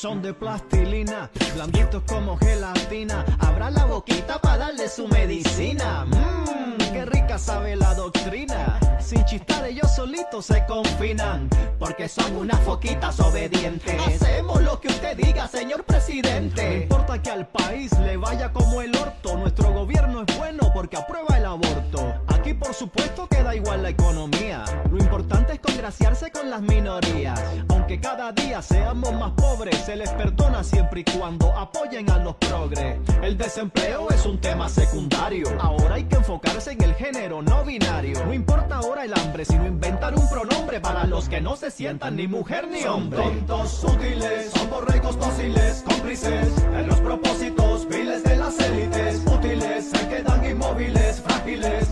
son de plastilina, blanditos como gelatina. Abra la boquita para darle su medicina. Mmm, qué rica sabe la doctrina. Sin chistar ellos solitos se confinan, porque son unas foquitas obedientes. Hacemos lo que usted diga, señor presidente. No importa que al país le vaya como el orto, nuestro gobierno es bueno porque aprueba el aborto. Aquí por supuesto que da igual la economía. Lo importante es congraciarse con las minorías. Aunque cada día seamos más pobres, se les perdona siempre y cuando apoyen a los progres. El desempleo es un tema secundario. Ahora hay que enfocarse en el género no binario. No importa ahora el hambre, sino inventar un pronombre para los que no se sientan ni mujer ni hombre. Son tontos útiles, son borregos dóciles, cómplices en los propósitos viles de las élites. Útiles, se quedan inmóviles, frágiles,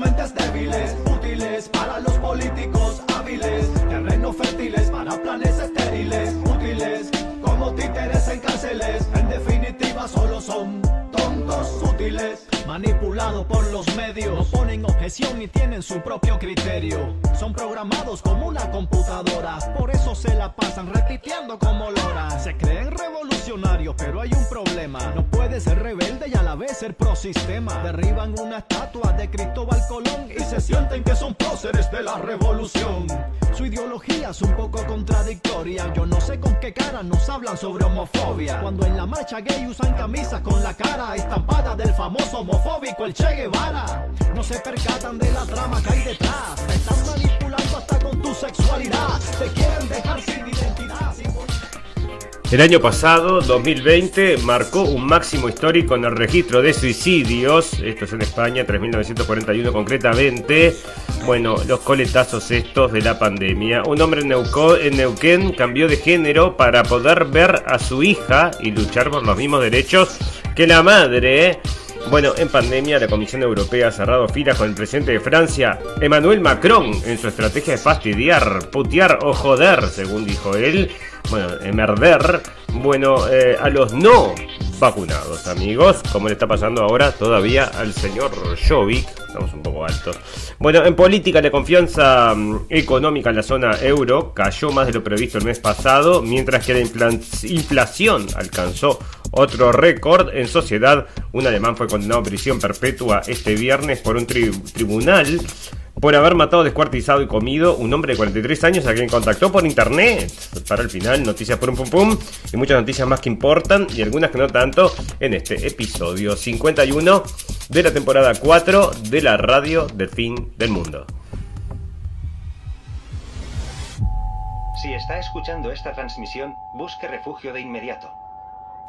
mentes débiles. Útiles para los políticos hábiles, terrenos fértiles para planes estériles. Útiles como títeres en cárceles, en definitiva solo son tontos útiles. Manipulados por los medios, no ponen objeción ni tienen su propio criterio. Son programados como una computadora, por eso se la pasan repitiendo como lora. Se creen revolucionarios, pero hay un problema. No puede ser rebelde y a la vez ser pro sistema. Derriban una estatua de Cristóbal Colón y se sienten que son próceres de la revolución. Su ideología es un poco contradictoria. Yo no sé con qué cara nos hablan sobre homofobia. Cuando en la marcha gay usan camisas con la cara del famoso homofóbico el Che Guevara. No se percatan de la trama que hay detrás. El año pasado, 2020, marcó un máximo histórico en el registro de suicidios. Esto es en España, 3.941 concretamente. Bueno, los coletazos estos de la pandemia. Un hombre en Neuquén cambió de género para poder ver a su hija y luchar por los mismos derechos que la madre. Bueno, en pandemia la Comisión Europea ha cerrado filas con el presidente de Francia, Emmanuel Macron, en su estrategia de fastidiar, putear o joder, según dijo él. Bueno, emerder, bueno, eh, a los no vacunados, amigos, como le está pasando ahora todavía al señor Jovic. Estamos un poco altos. Bueno, en política, la confianza mm, económica en la zona euro cayó más de lo previsto el mes pasado, mientras que la inflación alcanzó otro récord en sociedad. Un alemán fue condenado a prisión perpetua este viernes por un tri tribunal por haber matado, descuartizado y comido un hombre de 43 años a quien contactó por internet. Para el final, noticias por un pum pum y muchas noticias más que importan y algunas que no tanto en este episodio 51 de la temporada 4 de la radio del fin del mundo. Si está escuchando esta transmisión, busque refugio de inmediato.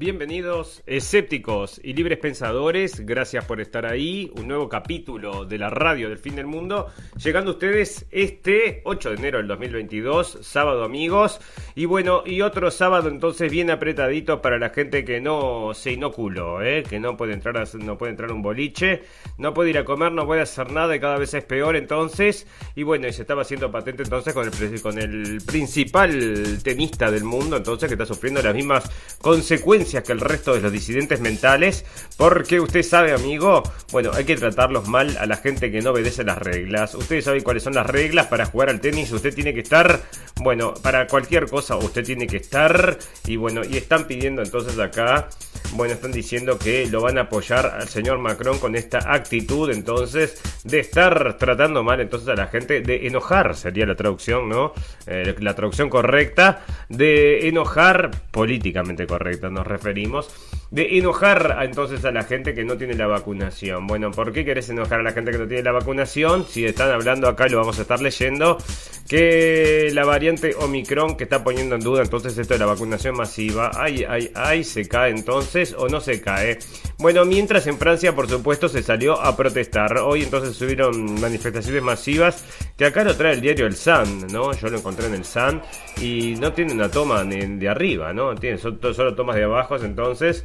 Bienvenidos escépticos y libres pensadores, gracias por estar ahí, un nuevo capítulo de la radio del fin del mundo, llegando a ustedes este 8 de enero del 2022, sábado amigos, y bueno, y otro sábado entonces bien apretadito para la gente que no se inoculó, ¿eh? que no puede, entrar a, no puede entrar a un boliche, no puede ir a comer, no puede hacer nada y cada vez es peor entonces, y bueno, y se estaba haciendo patente entonces con el, con el principal tenista del mundo, entonces que está sufriendo las mismas consecuencias que el resto de los disidentes mentales, porque usted sabe, amigo, bueno, hay que tratarlos mal a la gente que no obedece las reglas. Ustedes saben cuáles son las reglas para jugar al tenis, usted tiene que estar, bueno, para cualquier cosa usted tiene que estar, y bueno, y están pidiendo entonces acá, bueno, están diciendo que lo van a apoyar al señor Macron con esta actitud, entonces, de estar tratando mal entonces a la gente, de enojar, sería la traducción, ¿no? Eh, la traducción correcta, de enojar políticamente correcta, nos referimos, de enojar entonces a la gente que no tiene la vacunación. Bueno, ¿por qué querés enojar a la gente que no tiene la vacunación? Si están hablando acá, lo vamos a estar leyendo, que la variante Omicron que está poniendo en duda entonces esto de la vacunación masiva, ay, ay, ay, se cae entonces o no se cae. Bueno, mientras en Francia, por supuesto, se salió a protestar. Hoy entonces subieron manifestaciones masivas, que acá lo trae el diario El Sun, ¿no? Yo lo encontré en el Sun y no tiene una toma ni de arriba, ¿no? Tiene solo tomas de abajo, entonces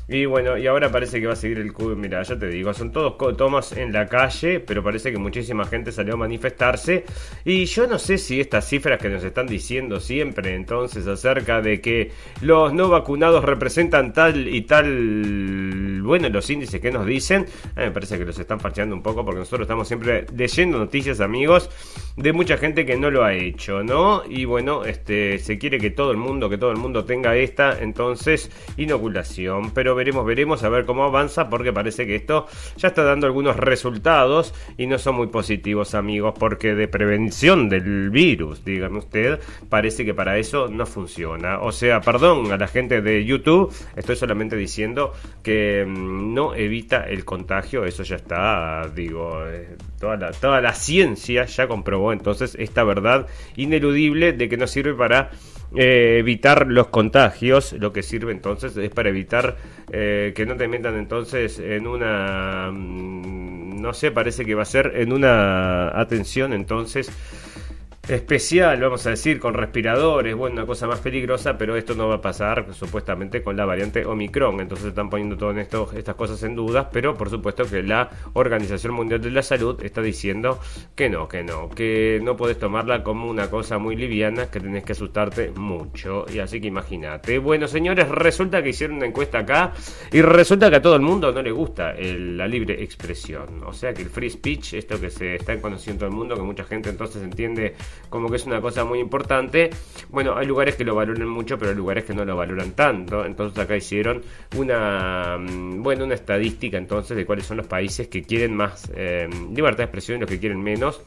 Y bueno, y ahora parece que va a seguir el cubo. Mira, ya te digo, son todos tomas en la calle, pero parece que muchísima gente salió a manifestarse. Y yo no sé si estas cifras que nos están diciendo siempre entonces acerca de que los no vacunados representan tal y tal, bueno, los índices que nos dicen, me parece que los están parcheando un poco porque nosotros estamos siempre leyendo noticias, amigos, de mucha gente que no lo ha hecho, ¿no? Y bueno, este se quiere que todo el mundo, que todo el mundo tenga esta, entonces, inoculación. Pero veremos, veremos a ver cómo avanza, porque parece que esto ya está dando algunos resultados y no son muy positivos, amigos, porque de prevención del virus, dígame usted, parece que para eso no funciona. O sea, perdón a la gente de YouTube, estoy solamente diciendo que mm, no evita el contagio, eso ya está, digo, eh, toda la, toda la ciencia ya comprobó entonces esta verdad ineludible de que no sirve para eh, evitar los contagios, lo que sirve entonces es para evitar eh, que no te metan entonces en una, mm, no sé, parece que va a ser en una atención entonces especial, vamos a decir, con respiradores, bueno, una cosa más peligrosa, pero esto no va a pasar supuestamente con la variante Omicron. Entonces están poniendo todas estas cosas en dudas, pero por supuesto que la Organización Mundial de la Salud está diciendo que no, que no, que no puedes tomarla como una cosa muy liviana, que tenés que asustarte mucho. Y así que imagínate. Bueno, señores, resulta que hicieron una encuesta acá y resulta que a todo el mundo no le gusta la libre expresión. O sea que el free speech, esto que se está conociendo en todo el mundo, que mucha gente entonces entiende como que es una cosa muy importante. Bueno, hay lugares que lo valoran mucho, pero hay lugares que no lo valoran tanto. Entonces acá hicieron una, mm, bueno, una estadística entonces de cuáles son los países que quieren más eh, libertad de expresión y los que quieren menos.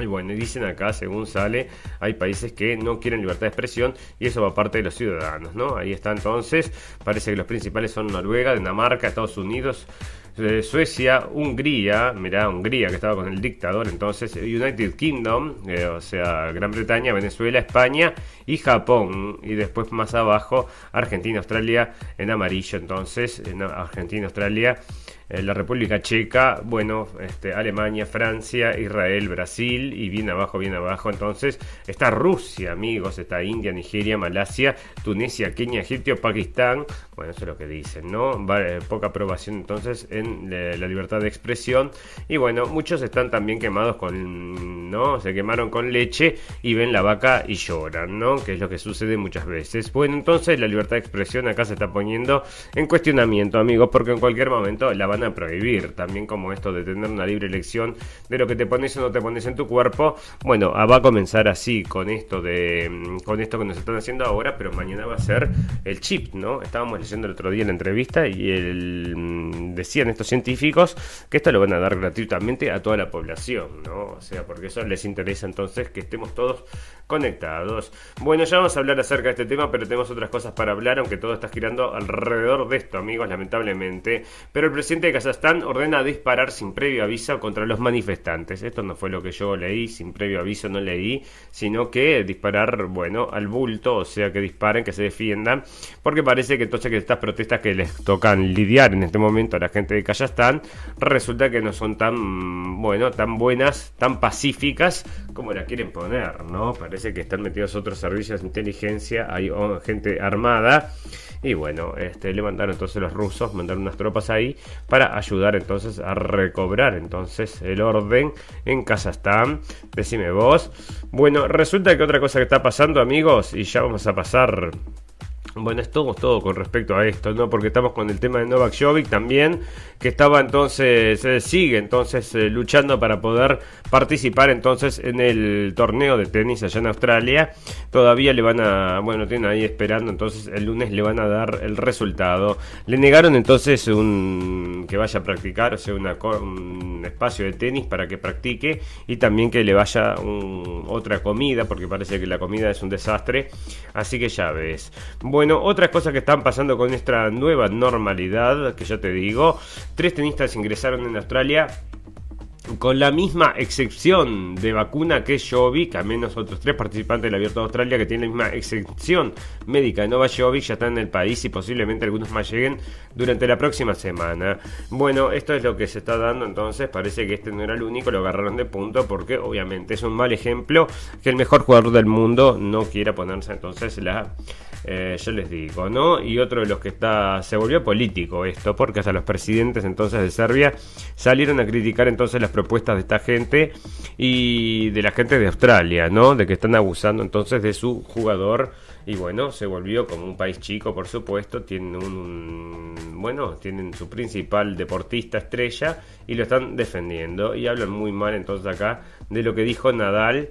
Y bueno, dicen acá, según sale, hay países que no quieren libertad de expresión y eso va parte de los ciudadanos, ¿no? Ahí está entonces, parece que los principales son Noruega, Dinamarca, Estados Unidos, Suecia, Hungría, mirá, Hungría que estaba con el dictador entonces, United Kingdom, eh, o sea, Gran Bretaña, Venezuela, España y Japón. Y después más abajo, Argentina, Australia en amarillo, entonces, en Argentina, Australia la República Checa, bueno, este, Alemania, Francia, Israel, Brasil y bien abajo, bien abajo. Entonces está Rusia, amigos, está India, Nigeria, Malasia, Tunisia, Kenia, Egipto, Pakistán. Bueno, eso es lo que dicen, ¿no? Eh, poca aprobación entonces en la libertad de expresión. Y bueno, muchos están también quemados con, ¿no? Se quemaron con leche y ven la vaca y lloran, ¿no? Que es lo que sucede muchas veces. Bueno, entonces la libertad de expresión acá se está poniendo en cuestionamiento, amigos, porque en cualquier momento la van a prohibir, también como esto de tener una libre elección de lo que te pones o no te pones en tu cuerpo. Bueno, ah, va a comenzar así con esto de mm, con esto que nos están haciendo ahora, pero mañana va a ser el chip, ¿no? Estábamos leyendo el otro día la entrevista y el, mm, decían estos científicos que esto lo van a dar gratuitamente a toda la población, ¿no? O sea, porque eso les interesa entonces que estemos todos conectados. Bueno, ya vamos a hablar acerca de este tema, pero tenemos otras cosas para hablar, aunque todo está girando alrededor de esto, amigos, lamentablemente. Pero el presidente de Kazajstán ordena disparar sin previo aviso contra los manifestantes. Esto no fue lo que yo leí, sin previo aviso no leí, sino que disparar, bueno, al bulto, o sea, que disparen, que se defiendan, porque parece que entonces que estas protestas que les tocan lidiar en este momento a la gente de Kazajstán, resulta que no son tan, bueno, tan buenas, tan pacíficas como la quieren poner, ¿no? Parece que están metidos otros servicios de inteligencia, hay gente armada y bueno, este, le mandaron entonces los rusos, mandaron unas tropas ahí para ayudar entonces a recobrar entonces el orden en Kazajstán. Decime vos. Bueno, resulta que otra cosa que está pasando, amigos, y ya vamos a pasar bueno, es todo, todo con respecto a esto, ¿no? Porque estamos con el tema de Novak Jovic también, que estaba entonces, eh, sigue entonces eh, luchando para poder participar entonces en el torneo de tenis allá en Australia. Todavía le van a, bueno, tienen ahí esperando, entonces el lunes le van a dar el resultado. Le negaron entonces un que vaya a practicar, o sea, un espacio de tenis para que practique y también que le vaya otra comida, porque parece que la comida es un desastre. Así que ya ves. Bueno, otras cosas que están pasando con esta nueva normalidad, que ya te digo, tres tenistas ingresaron en Australia con la misma excepción de vacuna que Jovic, a menos otros tres participantes del Abierto de Australia que tienen la misma excepción médica de Nova Jovic, ya están en el país y posiblemente algunos más lleguen durante la próxima semana. Bueno, esto es lo que se está dando entonces, parece que este no era el único, lo agarraron de punto porque obviamente es un mal ejemplo que el mejor jugador del mundo no quiera ponerse entonces la eh, yo les digo, ¿no? Y otro de los que está, se volvió político esto, porque hasta los presidentes entonces de Serbia salieron a criticar entonces las propuestas de esta gente y de la gente de Australia, ¿no? De que están abusando entonces de su jugador y bueno, se volvió como un país chico, por supuesto, tienen un, bueno, tienen su principal deportista estrella y lo están defendiendo y hablan muy mal entonces acá de lo que dijo Nadal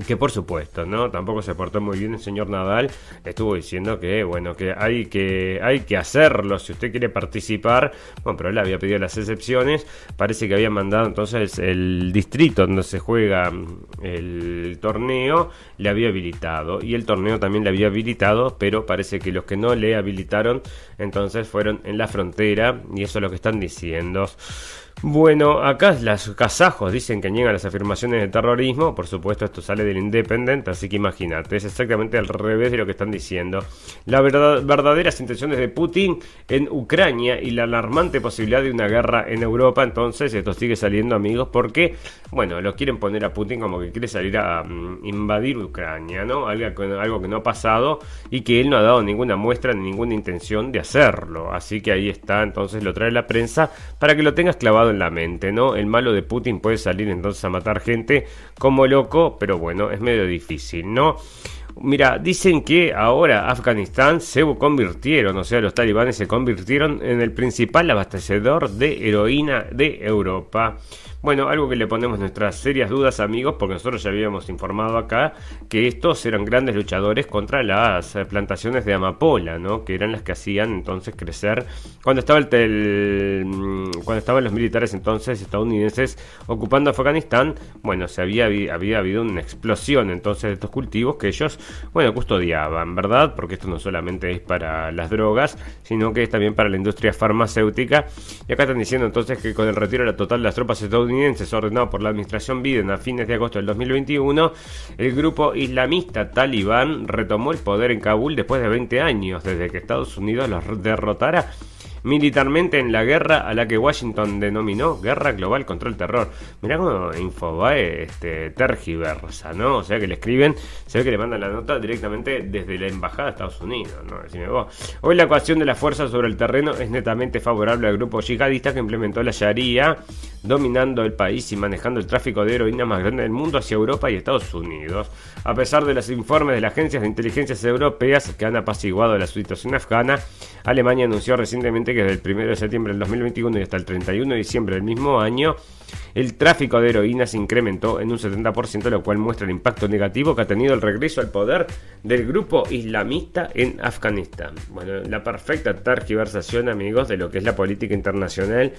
que por supuesto, ¿no? Tampoco se portó muy bien el señor Nadal. Estuvo diciendo que, bueno, que hay que, hay que hacerlo si usted quiere participar. Bueno, pero él había pedido las excepciones. Parece que había mandado entonces el distrito donde se juega mm, el torneo, le había habilitado. Y el torneo también le había habilitado, pero parece que los que no le habilitaron entonces fueron en la frontera. Y eso es lo que están diciendo. Bueno, acá los kazajos dicen que niegan las afirmaciones de terrorismo. Por supuesto, esto sale del Independent, así que imagínate, es exactamente al revés de lo que están diciendo. Las verdaderas intenciones de Putin en Ucrania y la alarmante posibilidad de una guerra en Europa. Entonces, esto sigue saliendo, amigos, porque, bueno, lo quieren poner a Putin como que quiere salir a mm, invadir Ucrania, ¿no? Algo, algo que no ha pasado y que él no ha dado ninguna muestra ni ninguna intención de hacerlo. Así que ahí está, entonces lo trae la prensa para que lo tengas clavado en la mente, ¿no? El malo de Putin puede salir entonces a matar gente como loco, pero bueno, es medio difícil, ¿no? Mira, dicen que ahora Afganistán se convirtieron, o sea, los talibanes se convirtieron en el principal abastecedor de heroína de Europa. Bueno, algo que le ponemos nuestras serias dudas, amigos, porque nosotros ya habíamos informado acá que estos eran grandes luchadores contra las eh, plantaciones de amapola, ¿no? Que eran las que hacían entonces crecer cuando estaba el, mm, cuando estaban los militares entonces estadounidenses ocupando Afganistán. Bueno, se había había habido una explosión entonces de estos cultivos que ellos, bueno, custodiaban, ¿verdad? Porque esto no solamente es para las drogas, sino que es también para la industria farmacéutica. Y acá están diciendo entonces que con el retiro de la total de las tropas estadounidenses ordenado por la administración Biden a fines de agosto del 2021, el grupo islamista talibán retomó el poder en Kabul después de 20 años, desde que Estados Unidos los derrotara militarmente en la guerra a la que Washington denominó Guerra Global contra el Terror. Mirá cómo Infobae este, tergiversa, ¿no? O sea que le escriben, se ve que le mandan la nota directamente desde la Embajada de Estados Unidos, ¿no? Vos. Hoy la ecuación de la fuerza sobre el terreno es netamente favorable al grupo yihadista que implementó la Sharia, dominando el país y manejando el tráfico de heroína más grande del mundo hacia Europa y Estados Unidos. A pesar de los informes de las agencias de inteligencia europeas que han apaciguado la situación afgana, Alemania anunció recientemente que desde el 1 de septiembre del 2021 y hasta el 31 de diciembre del mismo año, el tráfico de heroína se incrementó en un 70%, lo cual muestra el impacto negativo que ha tenido el regreso al poder del grupo islamista en Afganistán. Bueno, la perfecta tergiversación, amigos, de lo que es la política internacional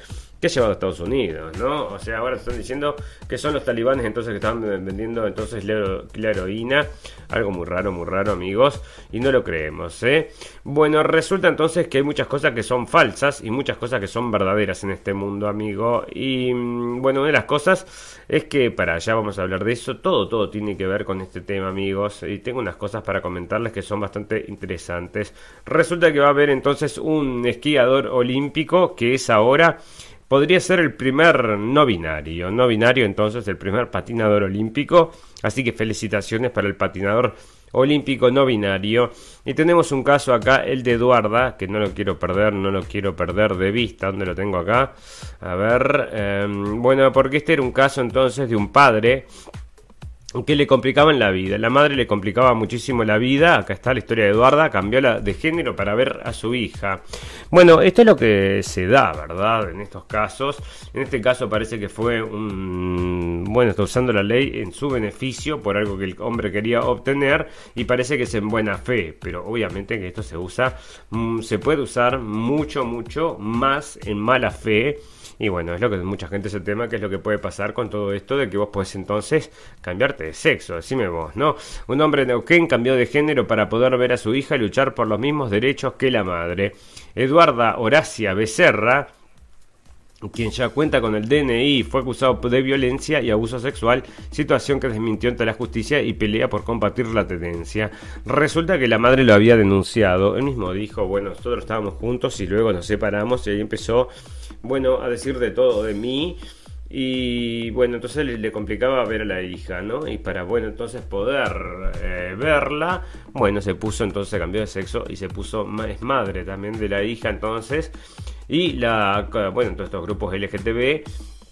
que ha llevado a Estados Unidos, ¿no? O sea, ahora están diciendo que son los talibanes entonces que están vendiendo entonces la, heroína, algo muy raro, muy raro, amigos, y no lo creemos, ¿eh? Bueno, resulta entonces que hay muchas cosas que son falsas y muchas cosas que son verdaderas en este mundo, amigo, y mm, bueno, una de las cosas es que, para allá vamos a hablar de eso, todo, todo tiene que ver con este tema, amigos, y tengo unas cosas para comentarles que son bastante interesantes. Resulta que va a haber entonces un esquiador olímpico que es ahora podría ser el primer no binario. No binario, entonces, el primer patinador olímpico. Así que felicitaciones para el patinador olímpico no binario. Y tenemos un caso acá, el de Eduarda, que no lo quiero perder, no lo quiero perder de vista. ¿Dónde lo tengo acá? A ver. Em, bueno, porque este era un caso entonces de un padre que le complicaban la vida. La madre le complicaba muchísimo la vida. Acá está la historia de Eduarda. Cambió la de género para ver a su hija. Bueno, esto es lo que se da, ¿verdad? En estos casos. En este caso parece que fue un... Bueno, está usando la ley en su beneficio por algo que el hombre quería obtener y parece que es en buena fe. Pero obviamente que esto se usa, mm, se puede usar mucho, mucho más en mala fe y bueno, es lo que mucha gente se tema, que es lo que puede pasar con todo esto de que vos podés entonces cambiarte de sexo, decime vos, ¿no? Un hombre de Neuquén cambió de género para poder ver a su hija y luchar por los mismos derechos que la madre. Eduarda Horacia Becerra quien ya cuenta con el DNI, fue acusado de violencia y abuso sexual, situación que desmintió ante la justicia y pelea por combatir la tendencia. Resulta que la madre lo había denunciado, él mismo dijo, bueno, nosotros estábamos juntos y luego nos separamos y ahí empezó, bueno, a decir de todo de mí. Y bueno, entonces le, complicaba ver a la hija, ¿no? Y para, bueno, entonces poder eh, verla, bueno, se puso entonces, cambió de sexo y se puso, es madre también de la hija, entonces y la, bueno, todos estos grupos LGTB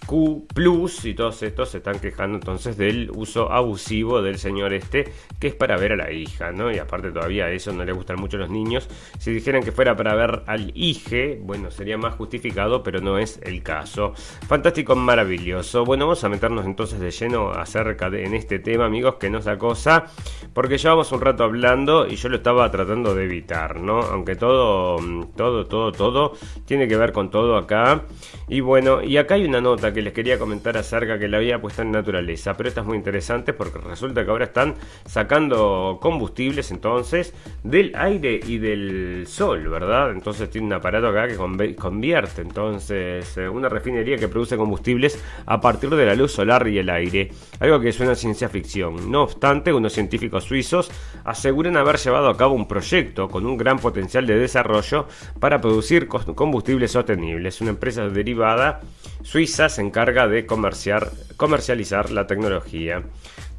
Q Plus y todos estos se están quejando entonces del uso abusivo del señor este, que es para ver a la hija, ¿no? Y aparte todavía eso no le gustan mucho a los niños. Si dijeran que fuera para ver al hije, bueno, sería más justificado, pero no es el caso. Fantástico, maravilloso. Bueno, vamos a meternos entonces de lleno acerca de en este tema, amigos, que nos acosa, porque llevamos un rato hablando y yo lo estaba tratando de evitar, ¿no? Aunque todo, todo, todo, todo tiene que ver con todo acá. Y bueno, y acá hay una nota que les quería comentar acerca que la había puesta en naturaleza, pero esta es muy interesante porque resulta que ahora están sacando combustibles entonces del aire y del sol, ¿verdad? Entonces tiene un aparato acá que convierte entonces eh, una refinería que produce combustibles a partir de la luz solar y el aire, algo que suena a ciencia ficción. No obstante, unos científicos suizos aseguran haber llevado a cabo un proyecto con un gran potencial de desarrollo para producir combustibles sostenibles. Una empresa derivada suiza se encarga de comerciar, comercializar la tecnología.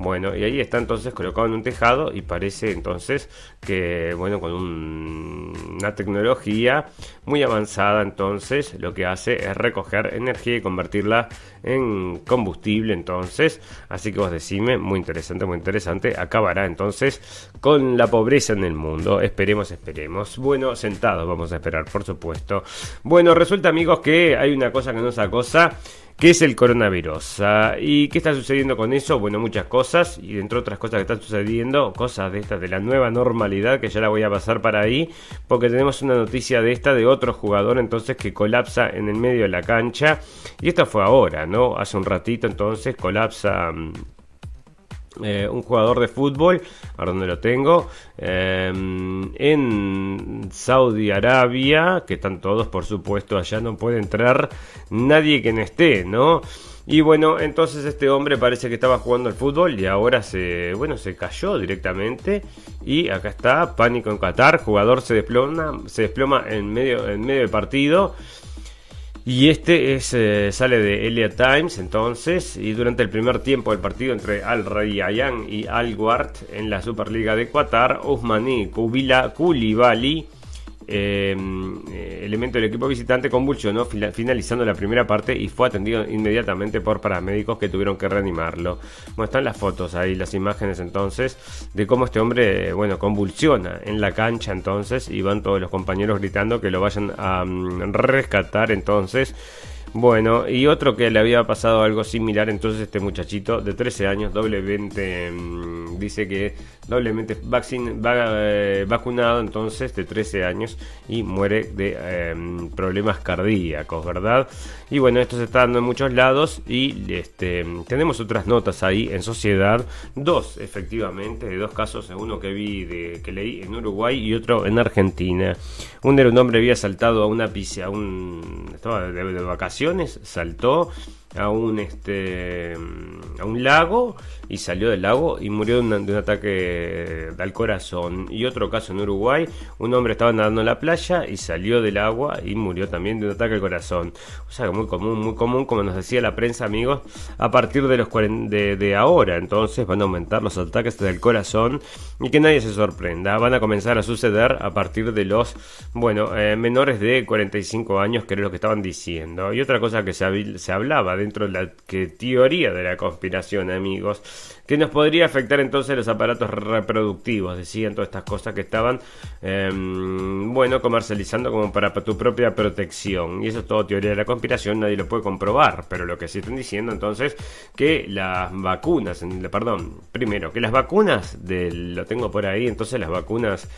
Bueno, y ahí está entonces colocado en un tejado y parece entonces que, bueno, con una tecnología muy avanzada, entonces lo que hace es recoger energía y convertirla en combustible, entonces. Así que vos decime, muy interesante, muy interesante. Acabará entonces con la pobreza en el mundo. Esperemos, esperemos. Bueno, sentados vamos a esperar, por supuesto. Bueno, resulta, amigos, que hay una cosa que nos acosa ¿Qué es el coronavirus? Ah, ¿Y qué está sucediendo con eso? Bueno, muchas cosas, y entre otras cosas que están sucediendo, cosas de esta, de la nueva normalidad, que ya la voy a pasar para ahí, porque tenemos una noticia de esta de otro jugador entonces que colapsa en el medio de la cancha, y esto fue ahora, ¿no? Hace un ratito entonces colapsa... Mm, eh, un jugador de fútbol, a donde lo tengo, eh, en Saudi Arabia, que están todos, por supuesto, allá no puede entrar nadie que no esté, ¿no? Y bueno, entonces este hombre parece que estaba jugando al fútbol y ahora se, bueno, se cayó directamente. Y acá está, pánico en Qatar, jugador se desploma, se desploma en medio, en medio del partido. Y este es, eh, sale de Elliot Times entonces, y durante el primer tiempo del partido entre Al Rayyan y Al Guard en la Superliga de Qatar, Usmani Kubila Kulibali eh, elemento del equipo visitante convulsionó finalizando la primera parte y fue atendido inmediatamente por paramédicos que tuvieron que reanimarlo. Bueno, están las fotos ahí, las imágenes entonces de cómo este hombre, bueno, convulsiona en la cancha entonces y van todos los compañeros gritando que lo vayan a mm, rescatar entonces. Bueno, y otro que le había pasado algo similar, entonces este muchachito de 13 años, doblemente, mm, dice que doblemente vaccine, eh, vacunado, entonces de 13 años y muere de em, problemas cardíacos, ¿verdad? Y bueno, esto se está dando en muchos lados y este, tenemos otras notas ahí en sociedad, dos efectivamente, de dos casos, uno que vi, de, que leí en Uruguay y otro en Argentina. Un, un hombre había saltado a una piscina, a un, estaba de vacaciones saltó a un este a un lago y salió del lago y murió de, un ataque al corazón. Y otro caso en Uruguay un hombre estaba nadando en la playa y salió del agua y murió también de un ataque al corazón. O sea muy común muy común como nos decía la prensa amigos a partir de los de, de ahora entonces van a aumentar los ataques del corazón y que nadie se sorprenda. Van a comenzar a suceder a partir de los bueno eh, menores de 45 años que era lo que estaban diciendo. Y otra cosa que se, se hablaba dentro de la que teoría de la conspiración, amigos, que nos podría afectar entonces los aparatos reproductivos, decían todas estas cosas que estaban, em, bueno, comercializando como para tu propia protección. Y eso es todo teoría de la conspiración, nadie lo puede comprobar, pero lo que sí están diciendo entonces que las vacunas, perdón, primero, que las vacunas, de, lo tengo por ahí, entonces las vacunas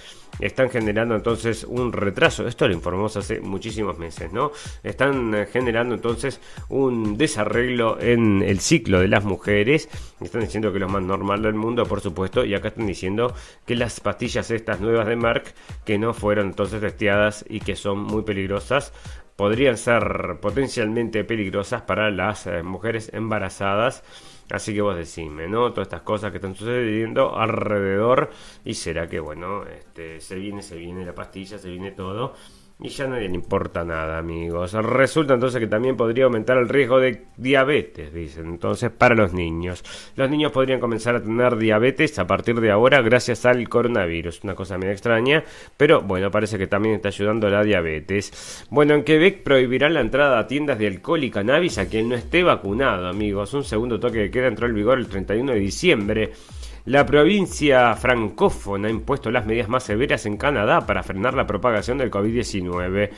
están generando entonces un retraso. Esto lo informamos hace muchísimos meses, ¿no? Están eh, generando entonces un desarreglo en el ciclo de las mujeres. Están diciendo que más normal del mundo, por supuesto, y acá están diciendo que las pastillas estas nuevas de Merck, que no fueron entonces testeadas y que son muy peligrosas podrían ser potencialmente peligrosas para las eh, mujeres embarazadas. Así que vos decime, ¿no? Todas estas cosas que están sucediendo alrededor y será que, bueno, este, se viene, se viene la pastilla, se viene todo y ya nadie le importa nada, amigos. Resulta entonces que también podría aumentar el riesgo de diabetes, dicen. Entonces, para los niños. Los niños podrían comenzar a tener diabetes a partir de ahora gracias al coronavirus. Una cosa medio extraña, pero bueno, parece que también está ayudando la diabetes. Bueno, en Quebec prohibirán la entrada a tiendas de alcohol y cannabis a quien no esté vacunado, amigos. Un segundo toque de queda entró en vigor el 31 de diciembre. La provincia francófona ha impuesto las medidas más severas en Canadá para frenar la propagación del COVID-19.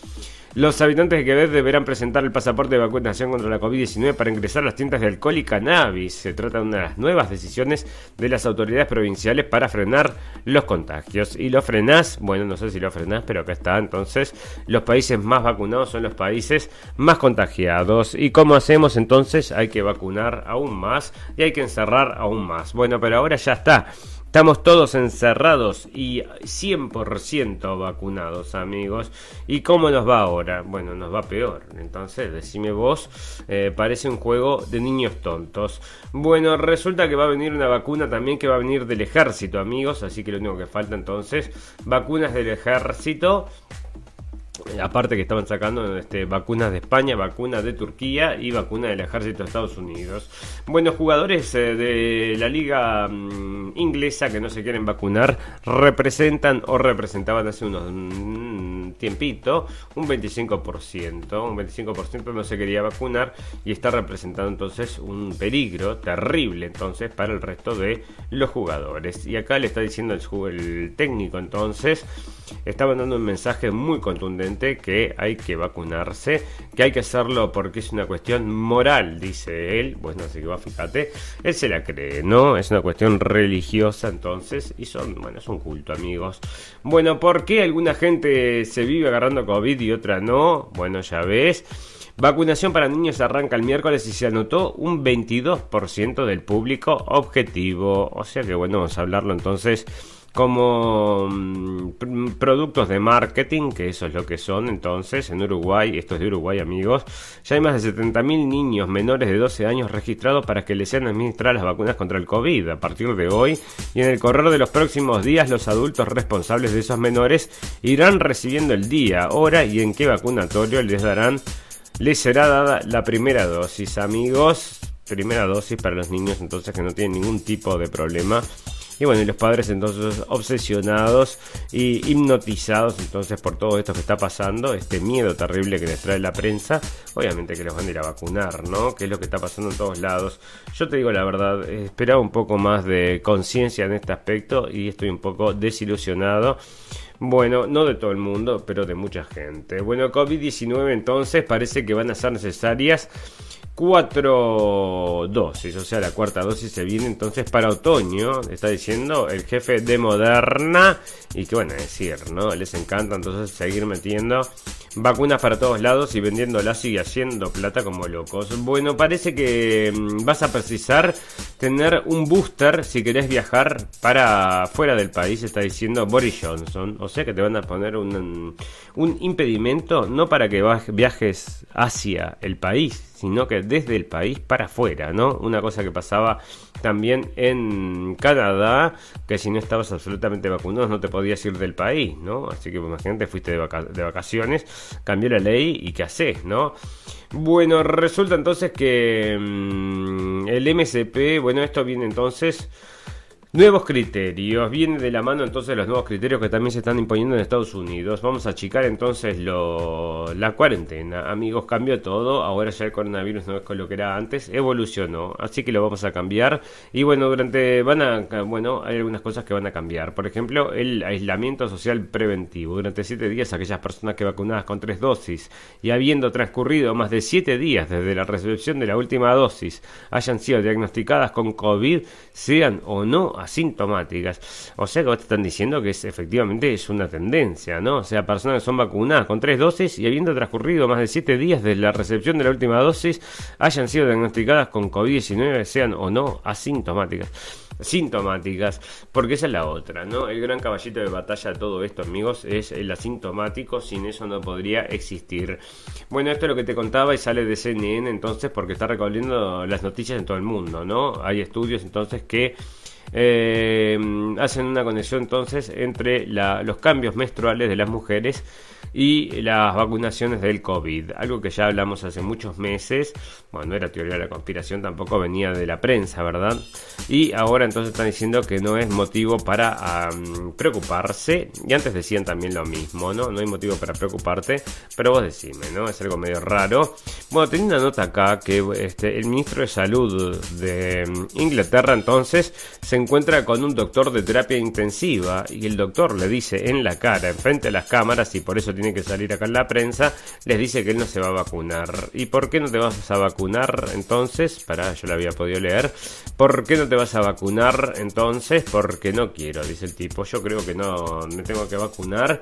Los habitantes de Quebec deberán presentar el pasaporte de vacunación contra la COVID-19 para ingresar a las tiendas de alcohol y cannabis. Se trata de una de las nuevas decisiones de las autoridades provinciales para frenar los contagios. ¿Y lo frenás? Bueno, no sé si lo frenás, pero acá está. Entonces, los países más vacunados son los países más contagiados. ¿Y cómo hacemos entonces? Hay que vacunar aún más y hay que encerrar aún más. Bueno, pero ahora ya está. Estamos todos encerrados y 100% vacunados, amigos. ¿Y cómo nos va ahora? Bueno, nos va peor. Entonces, decime vos, eh, parece un juego de niños tontos. Bueno, resulta que va a venir una vacuna también que va a venir del ejército, amigos. Así que lo único que falta entonces, vacunas del ejército aparte que estaban sacando este, vacunas de España, vacunas de Turquía y vacunas del ejército de Estados Unidos. Buenos jugadores eh, de la liga mm, inglesa que no se quieren vacunar representan o representaban hace unos mm, tiempito un 25%, un 25% no se quería vacunar y está representando entonces un peligro terrible entonces para el resto de los jugadores. Y acá le está diciendo el, el técnico entonces, está mandando un mensaje muy contundente que hay que vacunarse, que hay que hacerlo porque es una cuestión moral, dice él. Bueno, así que va, fíjate, él se la cree, ¿no? Es una cuestión religiosa entonces, y son, bueno, es un culto, amigos. Bueno, ¿por qué alguna gente se vive agarrando COVID y otra no? Bueno, ya ves. Vacunación para niños arranca el miércoles y se anotó un 22% del público objetivo. O sea que bueno, vamos a hablarlo entonces como mm, productos de marketing, que eso es lo que son entonces en Uruguay, esto es de Uruguay amigos, ya hay más de 70.000 niños menores de 12 años registrados para que les sean administradas las vacunas contra el COVID a partir de hoy y en el correr de los próximos días los adultos responsables de esos menores irán recibiendo el día, hora y en qué vacunatorio les darán, les será dada la primera dosis amigos, primera dosis para los niños entonces que no tienen ningún tipo de problema y bueno, y los padres entonces obsesionados y hipnotizados entonces por todo esto que está pasando, este miedo terrible que les trae la prensa, obviamente que los van a ir a vacunar, ¿no? Que es lo que está pasando en todos lados. Yo te digo la verdad, esperaba un poco más de conciencia en este aspecto y estoy un poco desilusionado. Bueno, no de todo el mundo, pero de mucha gente. Bueno, COVID-19 entonces parece que van a ser necesarias cuatro dosis, o sea, la cuarta dosis se viene entonces para otoño, está diciendo el jefe de Moderna, y que bueno, decir, ¿no? Les encanta entonces seguir metiendo vacunas para todos lados y vendiéndolas sigue haciendo plata como locos. Bueno, parece que mm, vas a precisar tener un booster si querés viajar para fuera del país, está diciendo Boris Johnson, o sea que te van a poner un, un impedimento, no para que viajes hacia el país, sino que desde el país para afuera, ¿no? Una cosa que pasaba también en Canadá, que si no estabas absolutamente vacunado no te podías ir del país, ¿no? Así que imagínate, fuiste de, de vacaciones, cambió la ley y ¿qué haces, no? Bueno, resulta entonces que mm, el MSP, bueno, esto viene entonces Nuevos criterios. Viene de la mano entonces los nuevos criterios que también se están imponiendo en Estados Unidos. Vamos a achicar entonces lo, la cuarentena. Amigos, cambió todo. Ahora ya el coronavirus no es con lo que era antes. Evolucionó. Así que lo vamos a cambiar. Y bueno, durante van a bueno, hay algunas cosas que van a cambiar. Por ejemplo, el aislamiento social preventivo. Durante siete días aquellas personas que vacunadas con tres dosis y habiendo transcurrido más de siete días desde la recepción de la última dosis hayan sido diagnosticadas con COVID, sean o no asintomáticas. O sea que vos te están diciendo que es efectivamente es una tendencia, ¿no? O sea, personas que son vacunadas con tres dosis y habiendo transcurrido más de siete días desde la recepción de la última dosis, hayan sido diagnosticadas con COVID-19, sean o no asintomáticas sintomáticas, porque esa es la otra, ¿no? El gran caballito de batalla de todo esto, amigos, es el asintomático, sin eso no podría existir. Bueno, esto es lo que te contaba y sale de CNN entonces porque está recogiendo las noticias en todo el mundo, ¿no? Hay estudios entonces que eh, hacen una conexión entonces entre los cambios menstruales de las mujeres y las vacunaciones del COVID, algo que ya hablamos hace muchos meses, bueno, no era teoría de la conspiración, tampoco venía de la prensa, ¿verdad? Y ahora entonces están diciendo que no es motivo para preocuparse, y antes decían también lo mismo, ¿no? No hay motivo para preocuparte, pero vos decime, ¿no? Es algo medio raro. Bueno, tenía una nota acá que este, el ministro de Salud de Inglaterra entonces se encuentra con un doctor de terapia intensiva y el doctor le dice en la cara, enfrente a las cámaras, y por eso tiene que salir acá en la prensa, les dice que él no se va a vacunar. ¿Y por qué no te vas a vacunar entonces? Para, yo lo había podido leer. ¿Por qué no te vas a vacunar entonces? Porque no quiero, dice el tipo. Yo creo que no me tengo que vacunar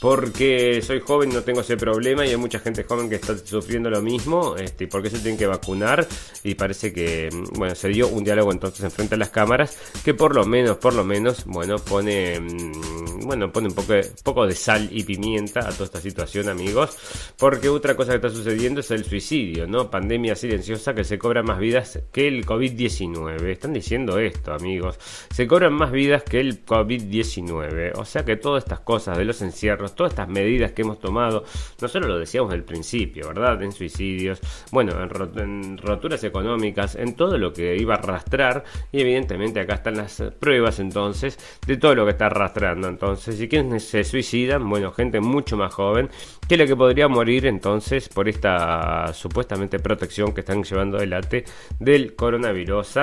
porque soy joven no tengo ese problema y hay mucha gente joven que está sufriendo lo mismo, este, porque se tienen que vacunar y parece que, mm, bueno, se dio un diálogo entonces enfrente a las cámaras que por lo menos, por lo menos, bueno, pone, mm, bueno, pone un poco, poco de sal y pimienta a toda esta situación, amigos, porque otra cosa que está sucediendo es el suicidio, ¿no? Pandemia silenciosa que se cobra más vidas que el COVID-19. Están diciendo esto, amigos. Se cobran más vidas que el COVID-19. O sea que todas estas cosas de los encierros, todas estas medidas que hemos tomado, nosotros lo decíamos del principio, ¿verdad? En suicidios, bueno, en, roturas económicas, en todo lo que iba a arrastrar, y evidentemente acá están las pruebas entonces de todo lo que está arrastrando. Entonces, ¿y quiénes se suicidan? Bueno, gente mucho más joven que la que podría morir entonces por esta supuestamente protección que están llevando adelante del coronavirus.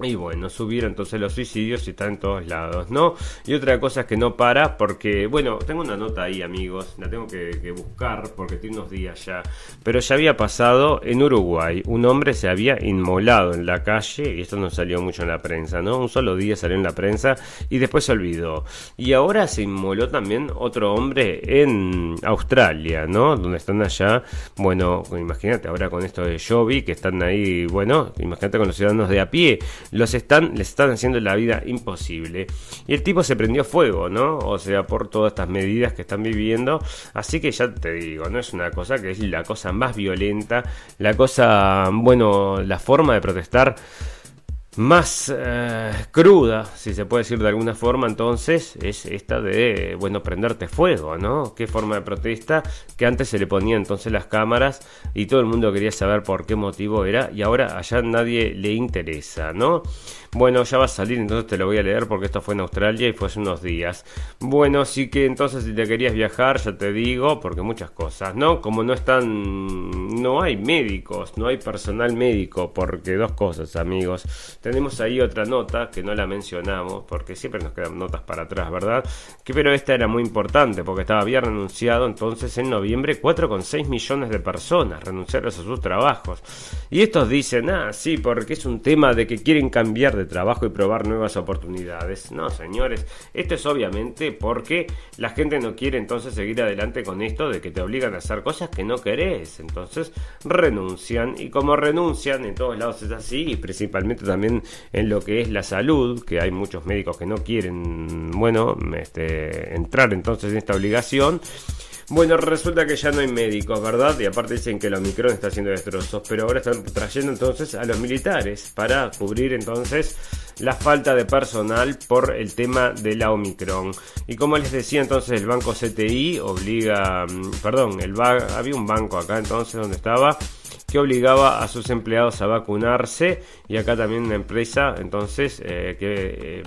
Y bueno, subir entonces los suicidios y está en todos lados, ¿no? Y otra cosa es que no para porque, bueno, tengo una nota ahí, amigos, la tengo que, buscar porque tiene unos días ya. Pero ya había pasado en Uruguay, un hombre se había inmolado en la calle, y esto no salió mucho en la prensa, ¿no? Un solo día salió en la prensa y después se olvidó. Y ahora se inmoló también otro hombre en Australia, ¿no? Donde están allá, bueno, imagínate ahora con esto de Jovi, que están ahí, bueno, imagínate con los ciudadanos de a pie los están, les están haciendo la vida imposible. Y el tipo se prendió fuego, ¿no? O sea, por todas estas medidas que están viviendo. Así que ya te digo, no es una cosa que es la cosa más violenta, la cosa, bueno, la forma de protestar más eh, cruda, si se puede decir de alguna forma, entonces es esta de, bueno, prenderte fuego, ¿no? Qué forma de protesta que antes se le ponía entonces las cámaras y todo el mundo quería saber por qué motivo era y ahora allá nadie le interesa, ¿no? Bueno, ya va a salir, entonces te lo voy a leer porque esto fue en Australia y fue hace unos días. Bueno, sí que entonces si te querías viajar, ya te digo, porque muchas cosas, ¿no? Como no están, no hay médicos, no hay personal médico, porque dos cosas, amigos. Tenemos ahí otra nota que no la mencionamos, porque siempre nos quedan notas para atrás, ¿verdad? Que pero esta era muy importante porque estaba bien renunciado, entonces en noviembre 4,6 millones de personas renunciaron a sus trabajos. Y estos dicen, ah, sí, porque es un tema de que quieren cambiar de trabajo y probar nuevas oportunidades. No, señores, esto es obviamente porque la gente no quiere entonces seguir adelante con esto de que te obligan a hacer cosas que no querés. Entonces renuncian y como renuncian en todos lados es así y principalmente también en lo que es la salud, que hay muchos médicos que no quieren, bueno, este, entrar entonces en esta obligación. Bueno, resulta que ya no hay médicos, ¿verdad? Y aparte dicen que el Omicron está haciendo destrozos, pero ahora están trayendo entonces a los militares para cubrir entonces la falta de personal por el tema de la Omicron. Y como les decía entonces el banco CTI obliga, mm, perdón, el había un banco acá entonces donde estaba que obligaba a sus empleados a vacunarse y acá también una empresa entonces eh, que eh,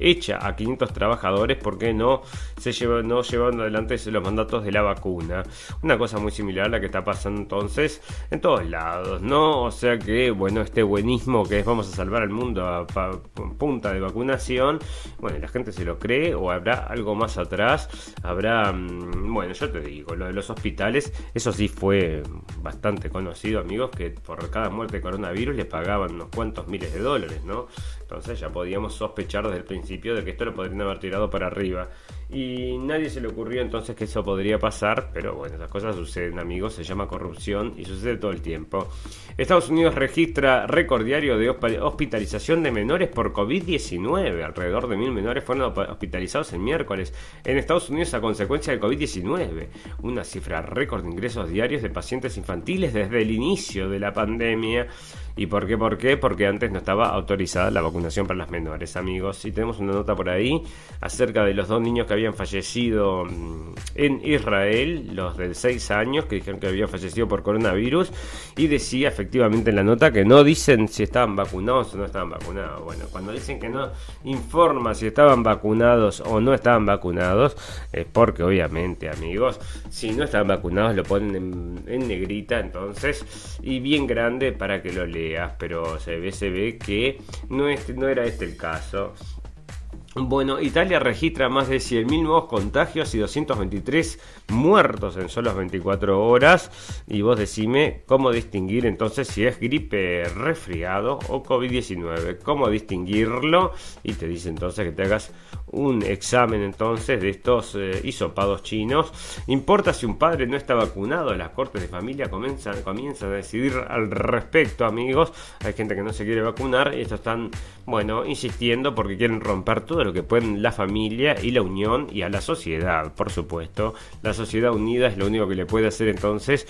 echa a 500 trabajadores porque no se lleva, no llevan adelante los mandatos de la vacuna. Una cosa muy similar a la que está pasando entonces en todos lados, ¿no? O sea que, bueno, este buenismo que es vamos a salvar al mundo a, punta de vacunación, bueno, la gente se lo cree o habrá algo más atrás, habrá, mm, bueno, yo te digo, lo de los hospitales, eso sí fue bastante conocido, amigos, que por cada muerte de coronavirus le pagaban unos cuantos miles de dólares, ¿no? Entonces ya podíamos sospechar desde el principio de que esto lo podrían haber tirado para arriba. Y nadie se le ocurrió entonces que eso podría pasar, pero bueno, esas cosas suceden amigos, se llama corrupción y sucede todo el tiempo. Estados Unidos registra récord diario de hospitalización de menores por COVID-19. Alrededor de mil menores fueron hospitalizados el miércoles en Estados Unidos a consecuencia del COVID-19. Una cifra récord de ingresos diarios de pacientes infantiles desde el inicio de la pandemia. ¿Y por qué? ¿Por qué? Porque antes no estaba autorizada la vacunación para las menores, amigos. Y tenemos una nota por ahí acerca de los dos niños que habían fallecido mm, en Israel, los de 6 años, que dijeron que habían fallecido por coronavirus. Y decía efectivamente en la nota que no dicen si estaban vacunados o no estaban vacunados. Bueno, cuando dicen que no informa si estaban vacunados o no estaban vacunados, es porque obviamente, amigos, si no estaban vacunados lo ponen en, en negrita entonces y bien grande para que lo lean pero se ve, se ve que no, no era este el caso. Bueno, Italia registra más de 100.000 nuevos contagios y 223 muertos en solo 24 horas. Y vos decime cómo distinguir entonces si es gripe, resfriado o COVID-19. ¿Cómo distinguirlo? Y te dice entonces que te hagas un examen entonces de estos eh, hisopados chinos. Importa si un padre no está vacunado. Las cortes de familia comienzan, comienzan a decidir al respecto, amigos. Hay gente que no se quiere vacunar y estos están, bueno, insistiendo porque quieren romper todo lo que pueden la familia y la unión y a la sociedad, por supuesto. La sociedad unida es lo único que le puede hacer entonces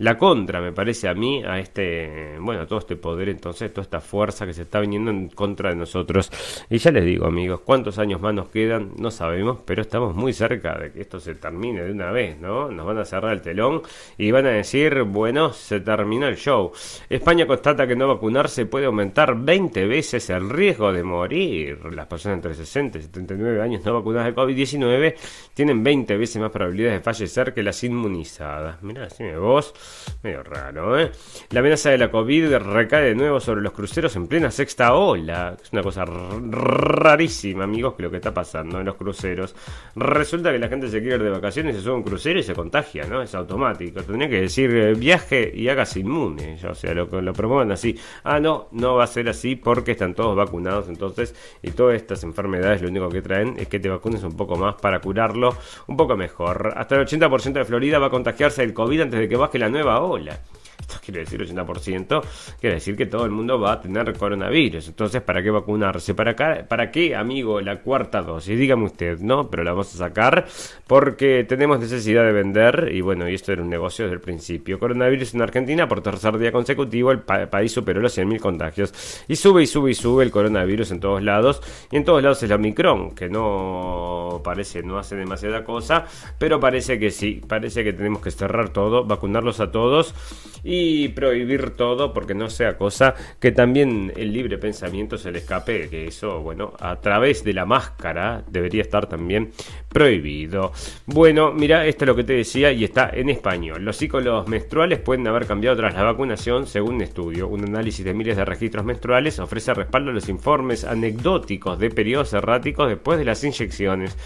la contra, me parece a mí, a este, bueno, todo este poder, entonces, toda esta fuerza que se está viniendo en contra de nosotros. Y ya les digo, amigos, cuántos años más nos quedan, no sabemos, pero estamos muy cerca de que esto se termine de una vez, ¿no? Nos van a cerrar el telón y van a decir, bueno, se terminó el show. España constata que no vacunarse puede aumentar 20 veces el riesgo de morir. Las personas entre 60 y 79 años no vacunadas de COVID-19 tienen 20 veces más probabilidades de fallecer que las inmunizadas. Mirá, me vos. Medio raro, ¿eh? La amenaza de la COVID recae de nuevo sobre los cruceros en plena sexta ola. Es una cosa rarísima, amigos, que lo que está pasando en los cruceros. Resulta que la gente se quiere ir de vacaciones, se sube un crucero y se contagia, ¿no? Es automático. Tendría que decir eh, viaje y hágase inmune. O sea, lo, lo promuevan así. Ah, no, no va a ser así porque están todos vacunados entonces. Y todas estas enfermedades lo único que traen es que te vacunes un poco más para curarlo un poco mejor. Hasta el 80% de Florida va a contagiarse del COVID antes de que baje la nueva nueva ola. Esto quiere decir 80%, quiere decir que todo el mundo va a tener coronavirus. Entonces, ¿para qué vacunarse? ¿Para, acá, ¿Para qué, amigo, la cuarta dosis? Dígame usted, ¿no? Pero la vamos a sacar porque tenemos necesidad de vender y bueno, y esto era un negocio desde el principio. Coronavirus en Argentina, por tercer día consecutivo, el país superó los 100.000 contagios. Y sube y sube y sube el coronavirus en todos lados. Y en todos lados es la Omicron, que no parece, no hace demasiada cosa, pero parece que sí, parece que tenemos que cerrar todo, vacunarlos a todos y prohibir todo porque no sea cosa que también el libre pensamiento se le escape, que eso, bueno, a través de la máscara debería estar también prohibido. Bueno, mira, esto es lo que te decía y está en español. Los ciclos menstruales pueden haber cambiado tras la vacunación, según un estudio. Un análisis de miles de registros menstruales ofrece respaldo a los informes anecdóticos de periodos erráticos después de las inyecciones.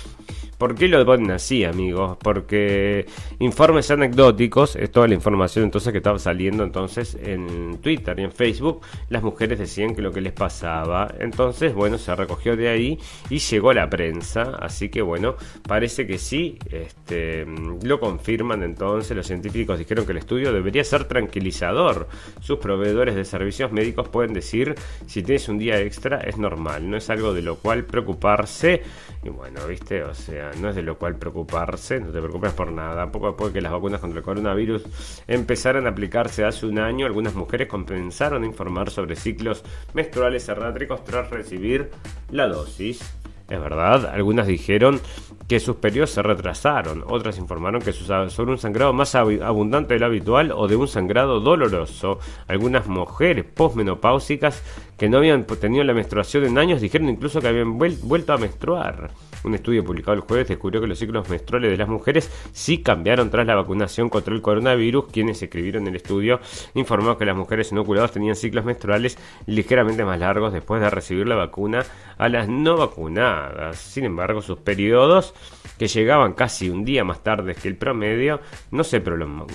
¿Por qué lo ponen así, amigos? Porque informes anecdóticos, es toda la información entonces que estaba saliendo entonces en Twitter y en Facebook, las mujeres decían que lo que les pasaba. Entonces, bueno, se recogió de ahí y llegó a la prensa, así que bueno, parece que sí, este, lo confirman entonces, los científicos dijeron que el estudio debería ser tranquilizador. Sus proveedores de servicios médicos pueden decir, si tienes un día extra es normal, no es algo de lo cual preocuparse. Y bueno, viste, o sea, no es de lo cual preocuparse, no te preocupes por nada. Poco después de que las vacunas contra el coronavirus empezaran a aplicarse hace un año, algunas mujeres comenzaron a informar sobre ciclos menstruales erráticos tras recibir la dosis. Es verdad, algunas dijeron que sus periodos se retrasaron, otras informaron que sobre un sangrado más abundante del habitual o de un sangrado doloroso. Algunas mujeres posmenopáusicas que no habían tenido la menstruación en años dijeron incluso que habían vuelto a menstruar. Un estudio publicado el jueves descubrió que los ciclos menstruales de las mujeres sí cambiaron tras la vacunación contra el coronavirus. Quienes escribieron el estudio informaron que las mujeres inoculadas tenían ciclos menstruales ligeramente más largos después de recibir la vacuna a las no vacunadas. Sin embargo, sus periodos, que llegaban casi un día más tarde que el promedio, no se,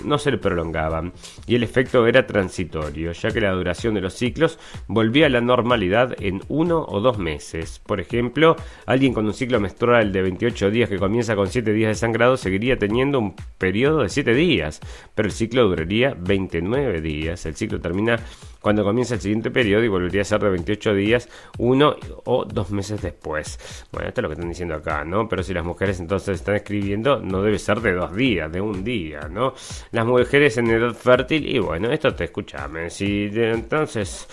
no se prolongaban y el efecto era transitorio, ya que la duración de los ciclos volvía la normalidad en uno o dos meses. Por ejemplo, alguien con un ciclo menstrual de 28 días que comienza con 7 días de sangrado seguiría teniendo un periodo de 7 días, pero el ciclo duraría 29 días. El ciclo termina cuando comienza el siguiente periodo y volvería a ser de 28 días, uno o dos meses después. Bueno, esto es lo que están diciendo acá, ¿no? Pero si las mujeres entonces están escribiendo, no debe ser de dos días, de un día, ¿no? Las mujeres en edad fértil, y bueno, esto te escuchame. Si entonces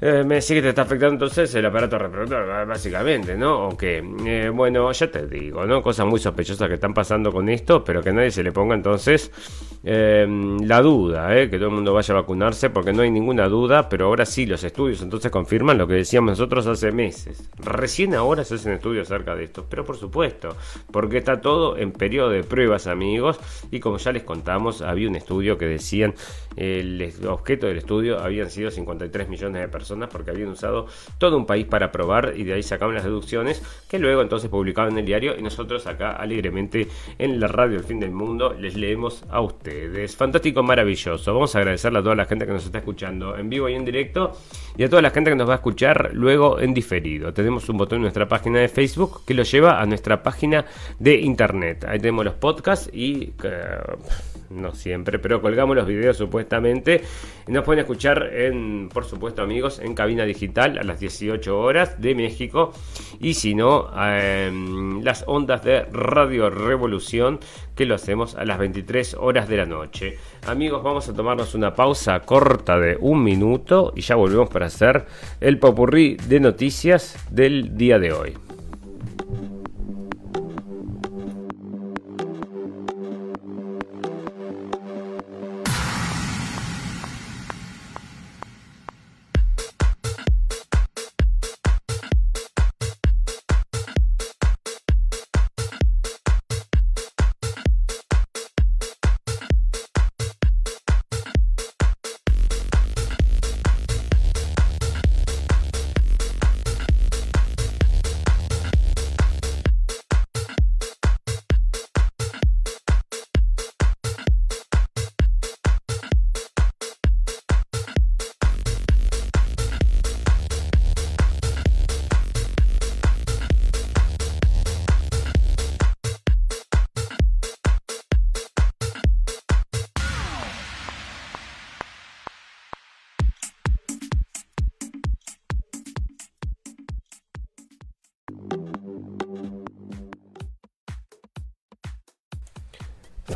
eh, me decís que te está afectando entonces el aparato reproductor, básicamente, ¿no? O eh, bueno, ya te digo, ¿no? Cosas muy sospechosas que están pasando con esto, pero que nadie se le ponga entonces em, la duda, ¿eh? Que todo el mundo vaya a vacunarse, porque no hay ninguna duda, pero ahora sí los estudios entonces confirman lo que decíamos nosotros hace meses. Recién ahora se hacen estudios acerca de esto, pero por supuesto, porque está todo en periodo de pruebas, amigos, y como ya les contamos, había un estudio que decían el objeto del estudio habían sido 53 millones de personas porque habían usado todo un país para probar y de ahí sacaban las deducciones que luego entonces publicaban en el diario y nosotros acá alegremente en la radio El Fin del Mundo les leemos a ustedes. Fantástico, maravilloso. Vamos a agradecerle a toda la gente que nos está escuchando en vivo y en directo y a toda la gente que nos va a escuchar luego en diferido. Tenemos un botón en nuestra página de Facebook que lo lleva a nuestra página de internet. Ahí tenemos los podcasts y... no siempre, pero colgamos los videos supuestamente. Nos pueden escuchar en, por supuesto amigos, en cabina digital a las 18 horas de México y si no, em, las ondas de Radio Revolución que lo hacemos a las 23 horas de la noche. Amigos, vamos a tomarnos una pausa corta de un minuto y ya volvemos para hacer el popurrí de noticias del día de hoy.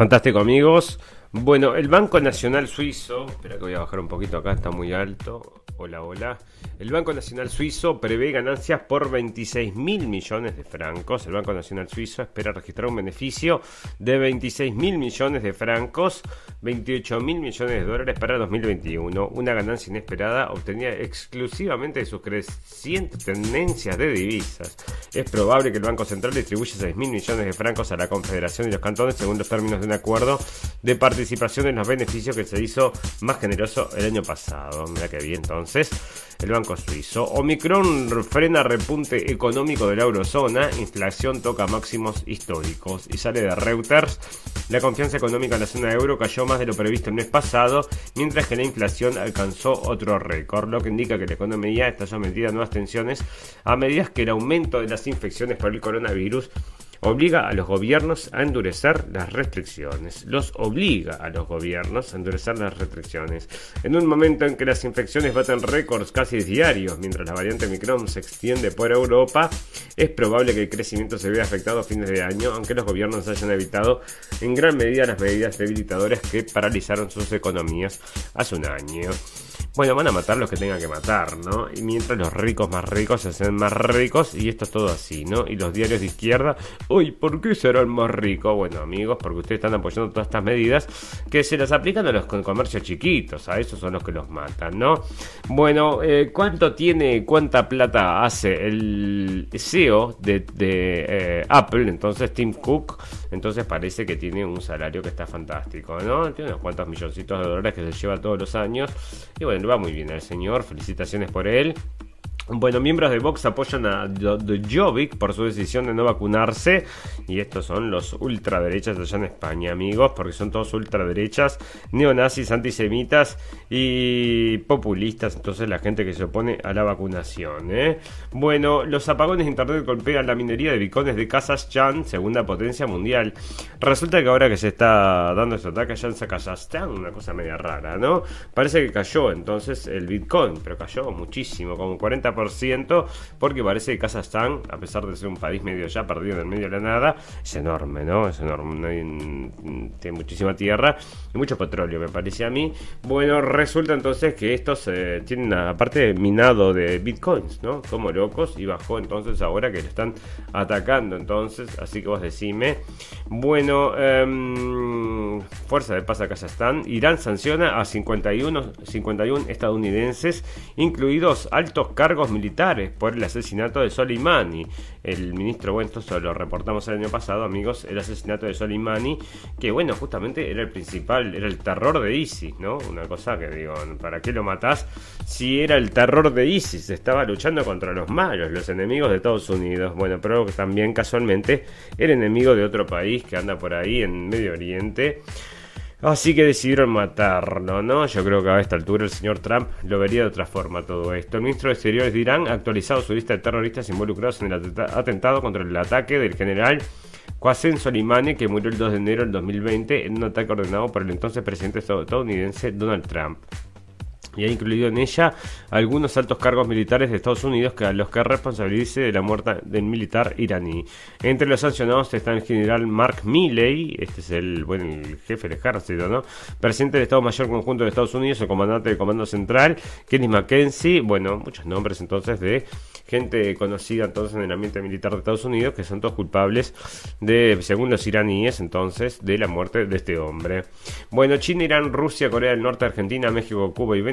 Fantástico amigos. Bueno, el Banco Nacional Suizo, espera que voy a bajar un poquito acá, está muy alto. Hola, hola. El Banco Nacional Suizo prevé ganancias por 26 mil millones de francos. El Banco Nacional Suizo espera registrar un beneficio de 26 mil millones de francos, 28 mil millones de dólares para 2021. Una ganancia inesperada obtenida exclusivamente de sus crecientes tendencias de divisas. Es probable que el Banco Central distribuya 6 mil millones de francos a la Confederación y los cantones según los términos de un acuerdo de participación en los beneficios que se hizo más generoso el año pasado. Mira que bien entonces el Banco Suizo. Omicron frena repunte económico de la eurozona, inflación toca máximos históricos. Y sale de Reuters, la confianza económica en la zona euro cayó más de lo previsto el mes pasado, mientras que la inflación alcanzó otro récord, lo que indica que la economía está sometida a nuevas tensiones a medida que el aumento de las infecciones por el coronavirus obliga a los gobiernos a endurecer las restricciones. Los obliga a los gobiernos a endurecer las restricciones. En un momento en que las infecciones baten récords casi diarios, mientras la variante Micron se extiende por Europa, es probable que el crecimiento se vea afectado a fines de año, aunque los gobiernos hayan evitado en gran medida las medidas debilitadoras que paralizaron sus economías hace un año. Bueno, van a matar los que tengan que matar, ¿no? Y mientras los ricos más ricos se hacen más ricos y esto es todo así, ¿no? Y los diarios de izquierda, uy, ¿por qué serán más ricos? Bueno, amigos, porque ustedes están apoyando todas estas medidas que se las aplican a los comercios chiquitos, a esos son los que los matan, ¿no? Bueno, eh, ¿cuánto tiene, cuánta plata hace el CEO de, eh, Apple? Entonces, Tim Cook, entonces parece que tiene un salario que está fantástico, ¿no? Tiene unos cuantos milloncitos de dólares que se lleva todos los años y bueno, va muy bien el señor, felicitaciones por él. Bueno, miembros de Vox apoyan a Jovic por su decisión de no vacunarse. Y estos son los ultraderechas allá en España, amigos, porque son todos ultraderechas, neonazis, antisemitas y populistas. Entonces, la gente que se opone a la vacunación. ¿eh? Bueno, los apagones de internet golpean la minería de bicones de Kazajstán, segunda potencia mundial. Resulta que ahora que se está dando este ataque allá en Kazajstán, una cosa media rara, ¿no? Parece que cayó entonces el bitcoin, pero cayó muchísimo, como 40 porque parece que Kazajstán, a pesar de ser un país medio ya perdido en el medio de la nada, es enorme, ¿no? Es enorme, tiene muchísima tierra y mucho petróleo, me parece a mí. Bueno, resulta entonces que estos eh, tienen, aparte, minado de bitcoins, ¿no? Como locos y bajó entonces ahora que le están atacando, entonces, así que vos decime. Bueno, em, Fuerza de Paz a Kazajstán, Irán sanciona a 51, 51 estadounidenses, incluidos altos cargos militares por el asesinato de Soleimani. El ministro, bueno, esto lo reportamos el año pasado, amigos, el asesinato de Soleimani, que bueno, justamente era el principal, era el terror de ISIS, ¿no? Una cosa que digo, ¿para qué lo matás si era el terror de ISIS? Estaba luchando contra los malos, los enemigos de Estados Unidos. Bueno, pero también casualmente era enemigo de otro país que anda por ahí en Medio Oriente. Así que decidieron matarlo, ¿no? Yo creo que a esta altura el señor Trump lo vería de otra forma todo esto. El ministro de Exteriores de Irán ha actualizado su lista de terroristas involucrados en el atentado contra el ataque del general Qasem Soleimani, que murió el 2 de enero del 2020 en un ataque ordenado por el entonces presidente estadounidense Donald Trump y ha incluido en ella algunos altos cargos militares de Estados Unidos que a los que responsabilice de la muerte del militar iraní. Entre los sancionados está el general Mark Milley, este es el, bueno, el jefe del ejército, ¿no? Presidente del Estado Mayor Conjunto de Estados Unidos, el comandante del Comando Central, Kenny McKenzie, bueno, muchos nombres entonces de gente conocida entonces en el ambiente militar de Estados Unidos que son todos culpables de, según los iraníes entonces, de la muerte de este hombre. Bueno, China, Irán, Rusia, Corea del Norte, Argentina, México, Cuba y Venezuela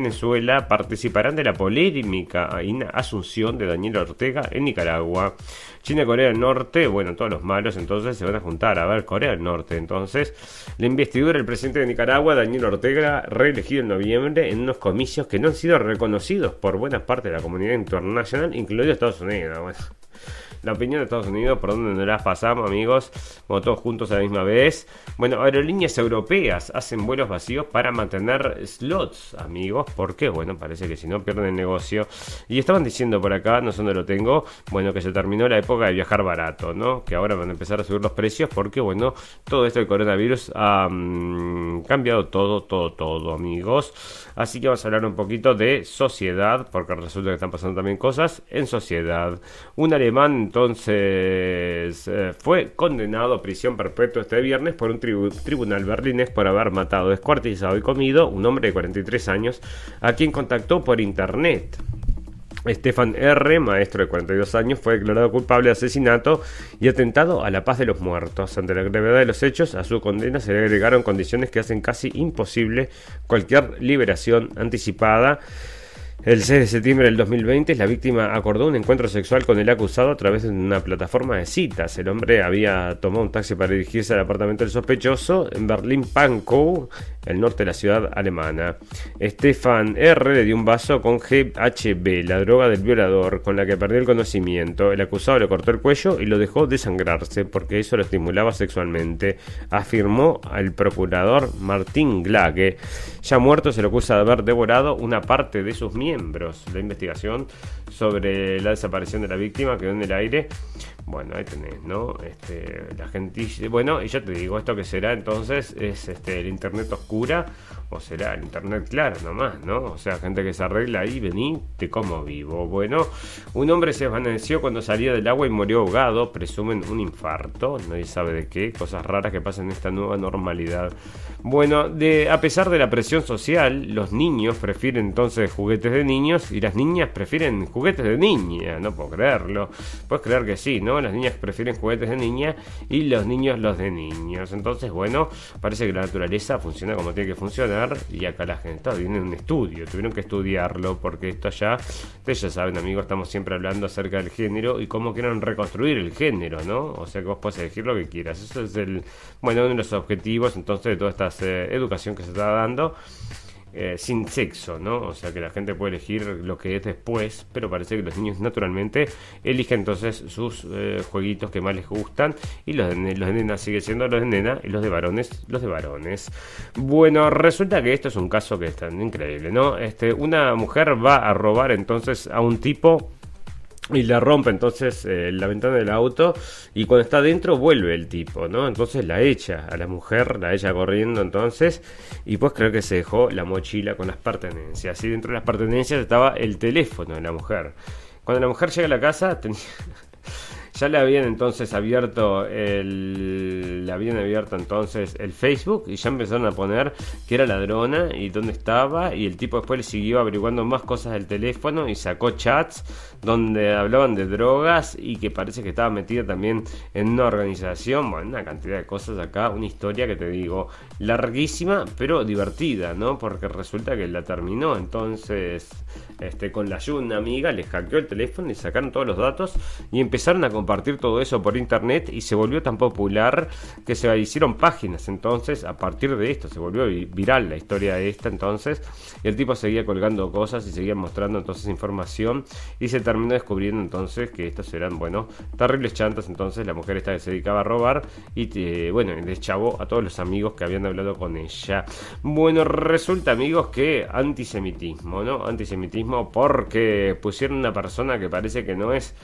participarán de la polémica asunción de Daniel Ortega en Nicaragua. China, Corea del Norte, bueno, todos los malos entonces se van a juntar. A ver, Corea del Norte, entonces, la investidura del presidente de Nicaragua, Daniel Ortega, reelegido en noviembre en unos comicios que no han sido reconocidos por buena parte de la comunidad internacional, incluido Estados Unidos. Bueno la opinión de Estados Unidos, por donde nos las pasamos, amigos, como todos juntos a la misma vez. Bueno, aerolíneas europeas hacen vuelos vacíos para mantener slots, amigos. ¿Por qué? Bueno, parece que si no pierden el negocio. Y estaban diciendo por acá, no sé dónde lo tengo, bueno, que se terminó la época de viajar barato, ¿no? Que ahora van a empezar a subir los precios porque, bueno, todo esto del coronavirus ha mm, cambiado todo, todo, todo, amigos. Así que vamos a hablar un poquito de sociedad, porque resulta que están pasando también cosas en sociedad. Un alemán entonces eh, fue condenado a prisión perpetua este viernes por un tribunal berlinés por haber matado, descuartizado y comido un hombre de 43 años a quien contactó por internet. Stefan R., maestro de 42 años, fue declarado culpable de asesinato y atentado a la paz de los muertos. Ante la gravedad de los hechos, a su condena se le agregaron condiciones que hacen casi imposible cualquier liberación anticipada. El 6 de septiembre del 2020, la víctima acordó un encuentro sexual con el acusado a través de una plataforma de citas. El hombre había tomado un taxi para dirigirse al apartamento del sospechoso en Berlín-Pankow, el norte de la ciudad alemana. Stefan R. le dio un vaso con GHB, la droga del violador, con la que perdió el conocimiento. El acusado le cortó el cuello y lo dejó desangrarse porque eso lo estimulaba sexualmente, afirmó el procurador Martín Glage. Ya muerto se le acusa de haber devorado una parte de sus miembros. La investigación sobre la desaparición de la víctima quedó en el aire. Bueno, ahí tenés, ¿no? Este, la gente, bueno, y ya te digo, esto que será entonces es este, el internet oscura o será el internet claro nomás, ¿no? O sea, gente que se arregla ahí, vení, te como vivo. Bueno, un hombre se desvaneció cuando salía del agua y murió ahogado, presumen un infarto, nadie sabe de qué, cosas raras que pasan en esta nueva normalidad. Bueno, de, a pesar de la presión social, los niños prefieren entonces juguetes de niños y las niñas prefieren juguetes de niña, no puedo creerlo. Puedes creer que sí, ¿no? Las niñas prefieren juguetes de niña y los niños los de niños. Entonces, bueno, parece que la naturaleza funciona como tiene que funcionar y acá la gente tiene un estudio, tuvieron que estudiarlo porque esto ya, ustedes ya saben amigos, estamos siempre hablando acerca del género y cómo quieren reconstruir el género, ¿no? O sea que vos puedes elegir lo que quieras. Eso es el, bueno, uno de los objetivos entonces de toda esta eh, educación que se está dando. Eh, sin sexo, ¿no? O sea que la gente puede elegir lo que es después, pero parece que los niños naturalmente eligen entonces sus eh, jueguitos que más les gustan y los de, los de nena siguen siendo los de nena y los de varones los de varones. Bueno, resulta que esto es un caso que es tan increíble, ¿no? Este, una mujer va a robar entonces a un tipo y le rompe entonces eh, la ventana del auto y cuando está dentro vuelve el tipo, ¿no? Entonces la echa a la mujer, la echa corriendo entonces y pues creo que se dejó la mochila con las pertenencias y dentro de las pertenencias estaba el teléfono de la mujer. Cuando la mujer llega a la casa tenía... Ya le habían entonces abierto el. Le habían abierto entonces el Facebook y ya empezaron a poner que era ladrona y dónde estaba. Y el tipo después le siguió averiguando más cosas del teléfono y sacó chats donde hablaban de drogas y que parece que estaba metida también en una organización. Bueno, una cantidad de cosas acá. Una historia que te digo, larguísima pero divertida, ¿no? Porque resulta que la terminó entonces este, con la ayuda de una amiga, le hackeó el teléfono y sacaron todos los datos y empezaron a compartir todo eso por internet y se volvió tan popular que se hicieron páginas entonces a partir de esto, se volvió viral la historia de esta entonces el tipo seguía colgando cosas y seguía mostrando entonces información y se terminó descubriendo entonces que estos eran, bueno, terribles chantas entonces la mujer esta que se dedicaba a robar y eh, bueno, le echaba a todos los amigos que habían hablado con ella. Bueno, resulta amigos que antisemitismo, ¿no? Antisemitismo porque pusieron una persona que parece que no es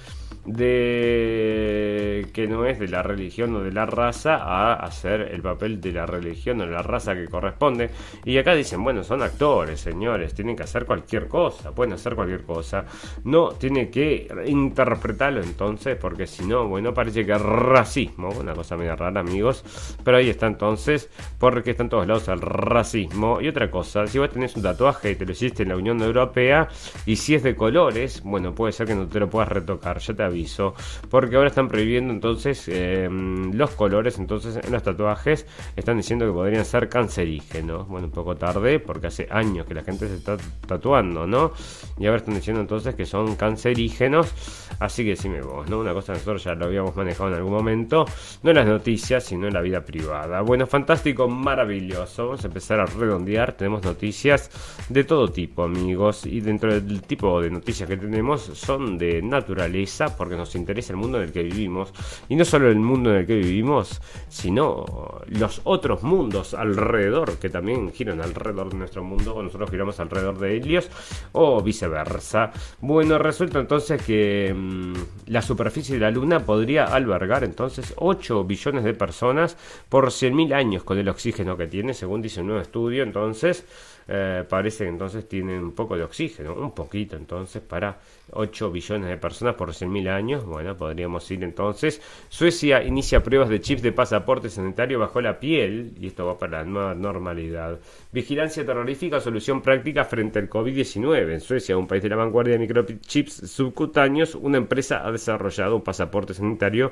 de que no es de la religión o de la raza a hacer el papel de la religión o la raza que corresponde. Y acá dicen, bueno, son actores, señores, tienen que hacer cualquier cosa, pueden hacer cualquier cosa. No tiene que interpretarlo entonces, porque si no, bueno, parece que es racismo, una cosa media rara, amigos. Pero ahí está entonces, porque está en todos lados el racismo. Y otra cosa, si vos tenés un tatuaje y te lo hiciste en la Unión Europea, y si es de colores, bueno, puede ser que no te lo puedas retocar, te aviso, porque ahora están prohibiendo entonces eh, los colores, entonces en los tatuajes están diciendo que podrían ser cancerígenos. Bueno, un poco tarde, porque hace años que la gente se está tatuando, ¿no? Y ahora están diciendo entonces que son cancerígenos, así que decime vos, ¿no? Una cosa que nosotros ya lo habíamos manejado en algún momento, no en las noticias, sino en la vida privada. Bueno, fantástico, maravilloso. Vamos a empezar a redondear, tenemos noticias de todo tipo, amigos, y dentro del tipo de noticias que tenemos son de naturaleza, porque nos interesa el mundo en el que vivimos. Y no solo el mundo en el que vivimos, sino los otros mundos alrededor, que también giran alrededor de nuestro mundo, o nosotros giramos alrededor de ellos, o viceversa. Bueno, resulta entonces que mmm, la superficie de la Luna podría albergar entonces 8 billones de personas por 100.000 años con el oxígeno que tiene, según dice un nuevo estudio. Entonces, eh, parece que entonces tienen un poco de oxígeno, un poquito entonces para 8 billones de personas por 100.000 años. Bueno, podríamos ir entonces. Suecia inicia pruebas de chips de pasaporte sanitario bajo la piel y esto va para la nueva normalidad. Vigilancia terrorífica, solución práctica frente al COVID-19. En Suecia, un país de la vanguardia de microchips subcutáneos, una empresa ha desarrollado un pasaporte sanitario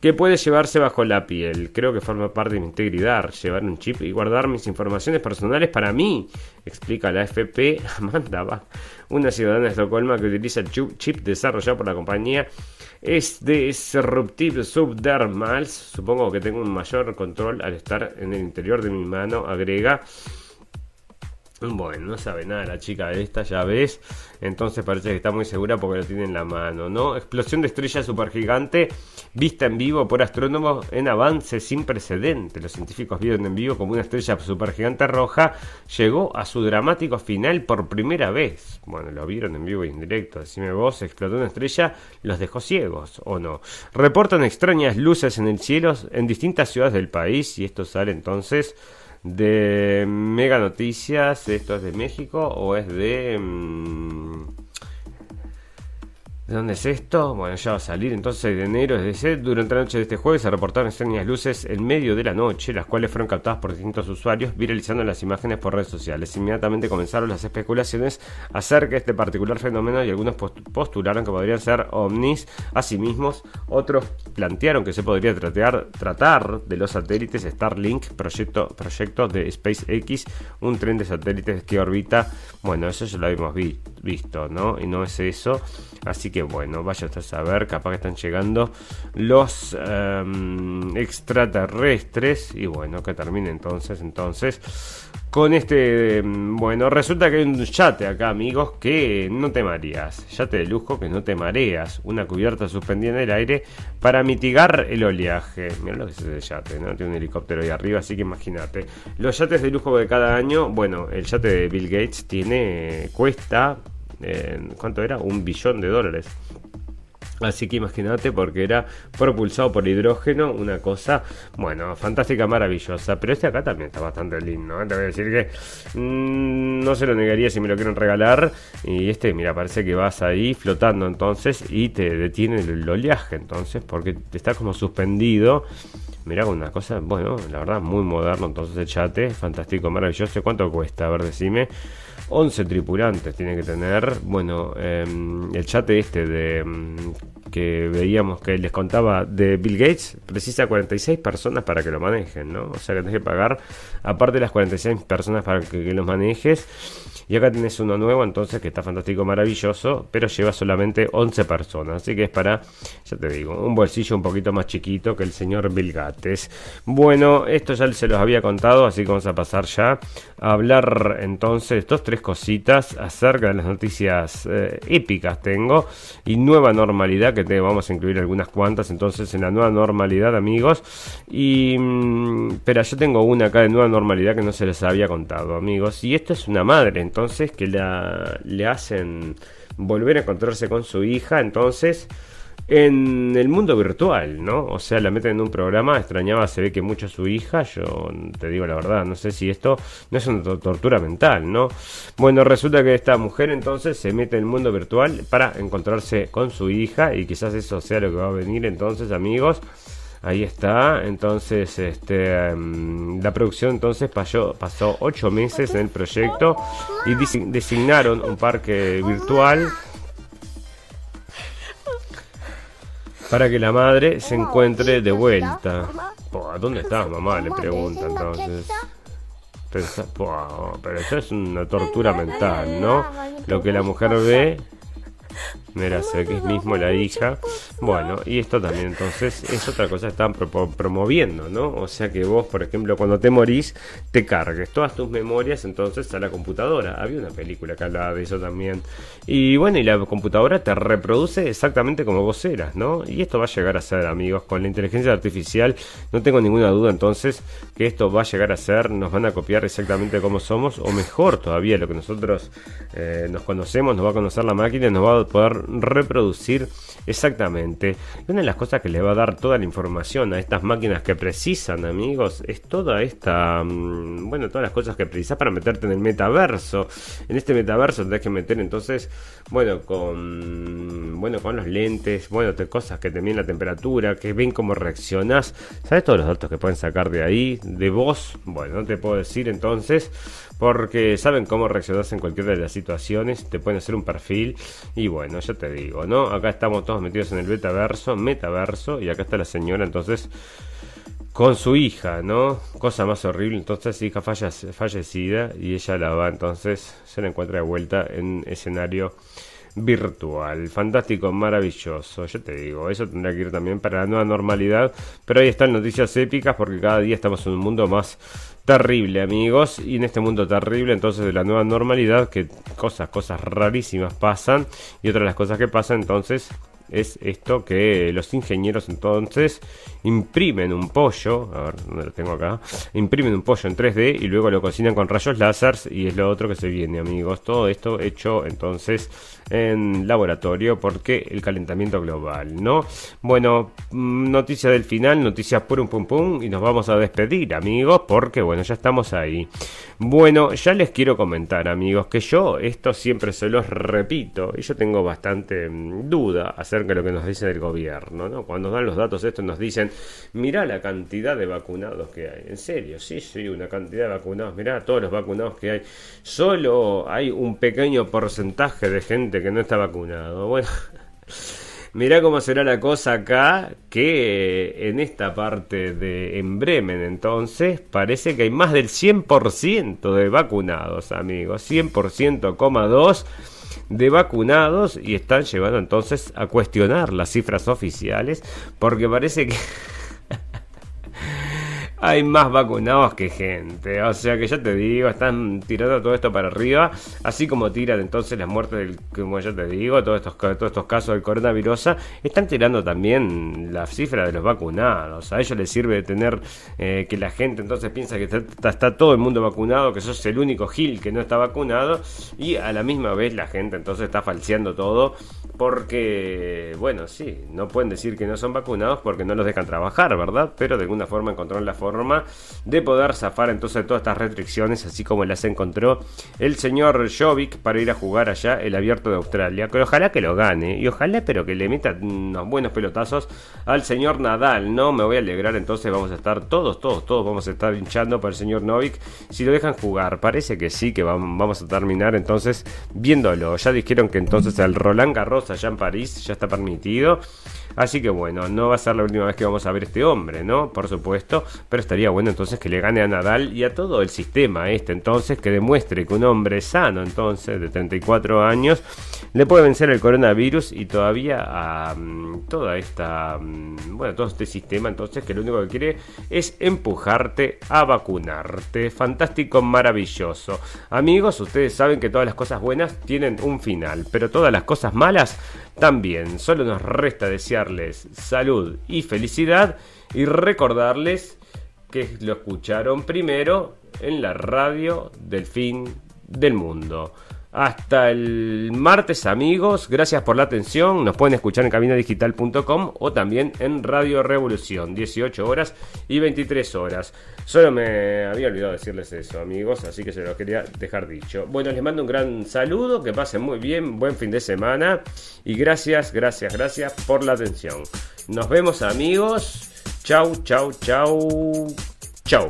que puede llevarse bajo la piel. Creo que forma parte de mi integridad llevar un chip y guardar mis informaciones personales para mí, explica la FP Amanda una ciudadana de Estocolmo que utiliza el chip desarrollado por la compañía es disruptive subdermals. Supongo que tengo un mayor control al estar en el interior de mi mano, agrega. Bueno, no sabe nada la chica de esta, ya ves. Entonces parece que está muy segura porque lo tiene en la mano, ¿no? Explosión de estrella supergigante vista en vivo por astrónomos en avance sin precedente. Los científicos vieron en vivo como una estrella supergigante roja llegó a su dramático final por primera vez. Bueno, lo vieron en vivo y en directo. Decime vos, explotó una estrella, los dejó ciegos o no. Reportan extrañas luces en el cielo en distintas ciudades del país y esto sale entonces de Mega Noticias. ¿Esto es de México o es de... Mm, ¿De dónde es esto? Bueno, ya va a salir entonces 6 de enero. Desde durante la noche de este jueves se reportaron extrañas luces en medio de la noche, las cuales fueron captadas por distintos usuarios, viralizando las imágenes por redes sociales. Inmediatamente comenzaron las especulaciones acerca de este particular fenómeno y algunos postularon que podrían ser ovnis. Asimismo, otros plantearon que se podría tratar, tratar de los satélites Starlink, proyecto, proyecto de SpaceX, un tren de satélites que orbita. Bueno, eso ya lo habíamos visto, ¿no? Y no es eso. Así que bueno, vaya a saber, capaz que están llegando los em, extraterrestres. Y bueno, que termine entonces, entonces. Con este, em, bueno, resulta que hay un yate acá, amigos, que no te mareas. Yate de lujo que no te mareas. Una cubierta suspendida en el aire para mitigar el oleaje. Mira lo que es ese yate, ¿no? Tiene un helicóptero ahí arriba, así que imagínate. Los yates de lujo de cada año, bueno, el yate de Bill Gates tiene, cuesta ¿cuánto era? Un billón de dólares. Así que imagínate porque era propulsado por hidrógeno, una cosa, bueno, fantástica, maravillosa. Pero este acá también está bastante lindo. ¿eh? Te voy a decir que mm, no se lo negaría si me lo quieren regalar. Y este, mira, parece que vas ahí flotando entonces y te detiene el oleaje entonces porque está como suspendido. Mira, una cosa, bueno, la verdad, muy moderno entonces el chate, fantástico, maravilloso. ¿Cuánto cuesta? A ver, decime. 11 tripulantes tiene que tener. Bueno, em, el chat este de em, que veíamos que les contaba de Bill Gates precisa 46 personas para que lo manejen, ¿no? O sea que tienes que pagar, aparte de las 46 personas para que los manejes. Y acá tienes uno nuevo, entonces, que está fantástico, maravilloso, pero lleva solamente 11 personas. Así que es para, ya te digo, un bolsillo un poquito más chiquito que el señor Bill Gates. Bueno, esto ya se los había contado, así que vamos a pasar ya a hablar entonces dos, tres cositas acerca de las noticias eh, épicas tengo y nueva normalidad que te vamos a incluir algunas cuantas entonces en la nueva normalidad amigos y mm, pero yo tengo una acá de nueva normalidad que no se les había contado amigos y esto es una madre entonces que la, le hacen volver a encontrarse con su hija entonces en el mundo virtual, ¿no? O sea, la meten en un programa, extrañaba, se ve que mucho su hija, yo te digo la verdad, no sé si esto no es una tortura mental, ¿no? Bueno, resulta que esta mujer entonces se mete en el mundo virtual para encontrarse con su hija y quizás eso sea lo que va a venir entonces, amigos. Ahí está, entonces este, em, la producción entonces pasó, pasó ocho meses en el proyecto y designaron un parque virtual para que la madre se encuentre de vuelta. ¿Dónde estás, mamá? Le pregunta entonces. pero eso es una tortura mental, ¿no? Lo que la mujer ve Que es mismo la hija. Bueno, y esto también entonces es otra cosa que están promoviendo, ¿no? O sea que vos, por ejemplo, cuando te morís, te cargues todas tus memorias entonces a la computadora. Había una película que hablaba de eso también. Y bueno, y la computadora te reproduce exactamente como vos eras, ¿no? Y esto va a llegar a ser, amigos, con la inteligencia artificial, no tengo ninguna duda entonces que esto va a llegar a ser, nos van a copiar exactamente como somos, o mejor todavía, lo que nosotros eh, nos conocemos, nos va a conocer la máquina nos va a poder reproducir exactamente. una de las cosas que le va a dar toda la información a estas máquinas que precisan, amigos, es toda esta, mm, bueno, todas las cosas que precisas para meterte en el metaverso. En este metaverso tenés que meter entonces, bueno, con, bueno, con los lentes, bueno, te, cosas que te miden la temperatura, que ven cómo reaccionas. ¿Sabes todos los datos que pueden sacar de ahí? De vos, bueno, no te puedo decir entonces porque saben cómo reaccionar en cualquiera de las situaciones, te pueden hacer un perfil y bueno, ya te digo, ¿no? Acá estamos todos metidos en el betaverso, metaverso y acá está la señora entonces con su hija, ¿no? Cosa más horrible, entonces hija fallecida y ella la va entonces, se la encuentra de vuelta en escenario virtual. Fantástico, maravilloso. Yo te digo, eso tendrá que ir también para la nueva normalidad. Pero ahí están noticias épicas porque cada día estamos en un mundo más terrible, amigos. Y en este mundo terrible, entonces, de la nueva normalidad, que cosas, cosas rarísimas pasan. Y otra de las cosas que pasan, entonces, es esto que los ingenieros entonces imprimen un pollo, a ver, ¿dónde lo tengo acá? Imprimen un pollo en 3D y luego lo cocinan con rayos láser y es lo otro que se viene, amigos. Todo esto hecho entonces en laboratorio porque el calentamiento global, ¿no? Bueno, mm, noticia del final, noticias por un pum pum y nos vamos a despedir, amigos, porque bueno, ya estamos ahí. Bueno, ya les quiero comentar, amigos, que yo esto siempre se los repito y yo tengo bastante mm, duda acerca de lo que nos dice el gobierno, ¿no? Cuando dan los datos estos nos dicen, mira la cantidad de vacunados que hay. En serio, sí, sí, una cantidad de vacunados. Mirá todos los vacunados que hay. Solo hay un pequeño porcentaje de gente que no está vacunado. Bueno. Mirá cómo será la cosa acá, que en esta parte de en Bremen entonces parece que hay más del 100% de vacunados, amigos. 100%, 2 de vacunados y están llevando entonces a cuestionar las cifras oficiales porque parece que hay más vacunados que gente. O sea que ya te digo, están tirando todo esto para arriba. Así como tiran entonces las muertes del, como ya te digo, todos estos, todos estos casos del coronavirus, están tirando también la cifra de los vacunados. A ellos les sirve de tener eh, que la gente entonces piensa que está, está, todo el mundo vacunado, que sos el único Gil que no está vacunado. Y a la misma vez la gente entonces está falseando todo. Porque, bueno, sí, no pueden decir que no son vacunados porque no los dejan trabajar, ¿verdad? Pero de alguna forma encontraron la forma de poder zafar entonces todas estas restricciones, así como las encontró el señor Jovic para ir a jugar allá el abierto de Australia. Que ojalá que lo gane, y ojalá, pero que le meta unos buenos pelotazos al señor Nadal, ¿no? Me voy a alegrar, entonces vamos a estar todos, todos, todos vamos a estar hinchando para el señor Novik si lo dejan jugar. Parece que sí, que vamos a terminar entonces viéndolo. Ya dijeron que entonces el Roland Garros allá en París ya está permitido. Así que bueno, no va a ser la última vez que vamos a ver este hombre, ¿no? Por supuesto, pero estaría bueno entonces que le gane a Nadal y a todo el sistema este entonces, que demuestre que un hombre sano entonces, de 34 años, le puede vencer el coronavirus y todavía a toda esta, mm, bueno, todo este sistema entonces que lo único que quiere es empujarte a vacunarte. Fantástico, maravilloso. Amigos, ustedes saben que todas las cosas buenas tienen un final, pero todas las cosas malas también. Solo nos resta desearles salud y felicidad y recordarles que lo escucharon primero en la radio del fin del mundo. Hasta el martes amigos, gracias por la atención, nos pueden escuchar en cabinadigital.com o también en Radio Revolución, 18 horas y 23 horas. Solo me había olvidado decirles eso amigos, así que se lo quería dejar dicho. Bueno, les mando un gran saludo, que pasen muy bien, buen fin de semana y gracias, gracias, gracias por la atención. Nos vemos amigos, chau, chau, chau, chau.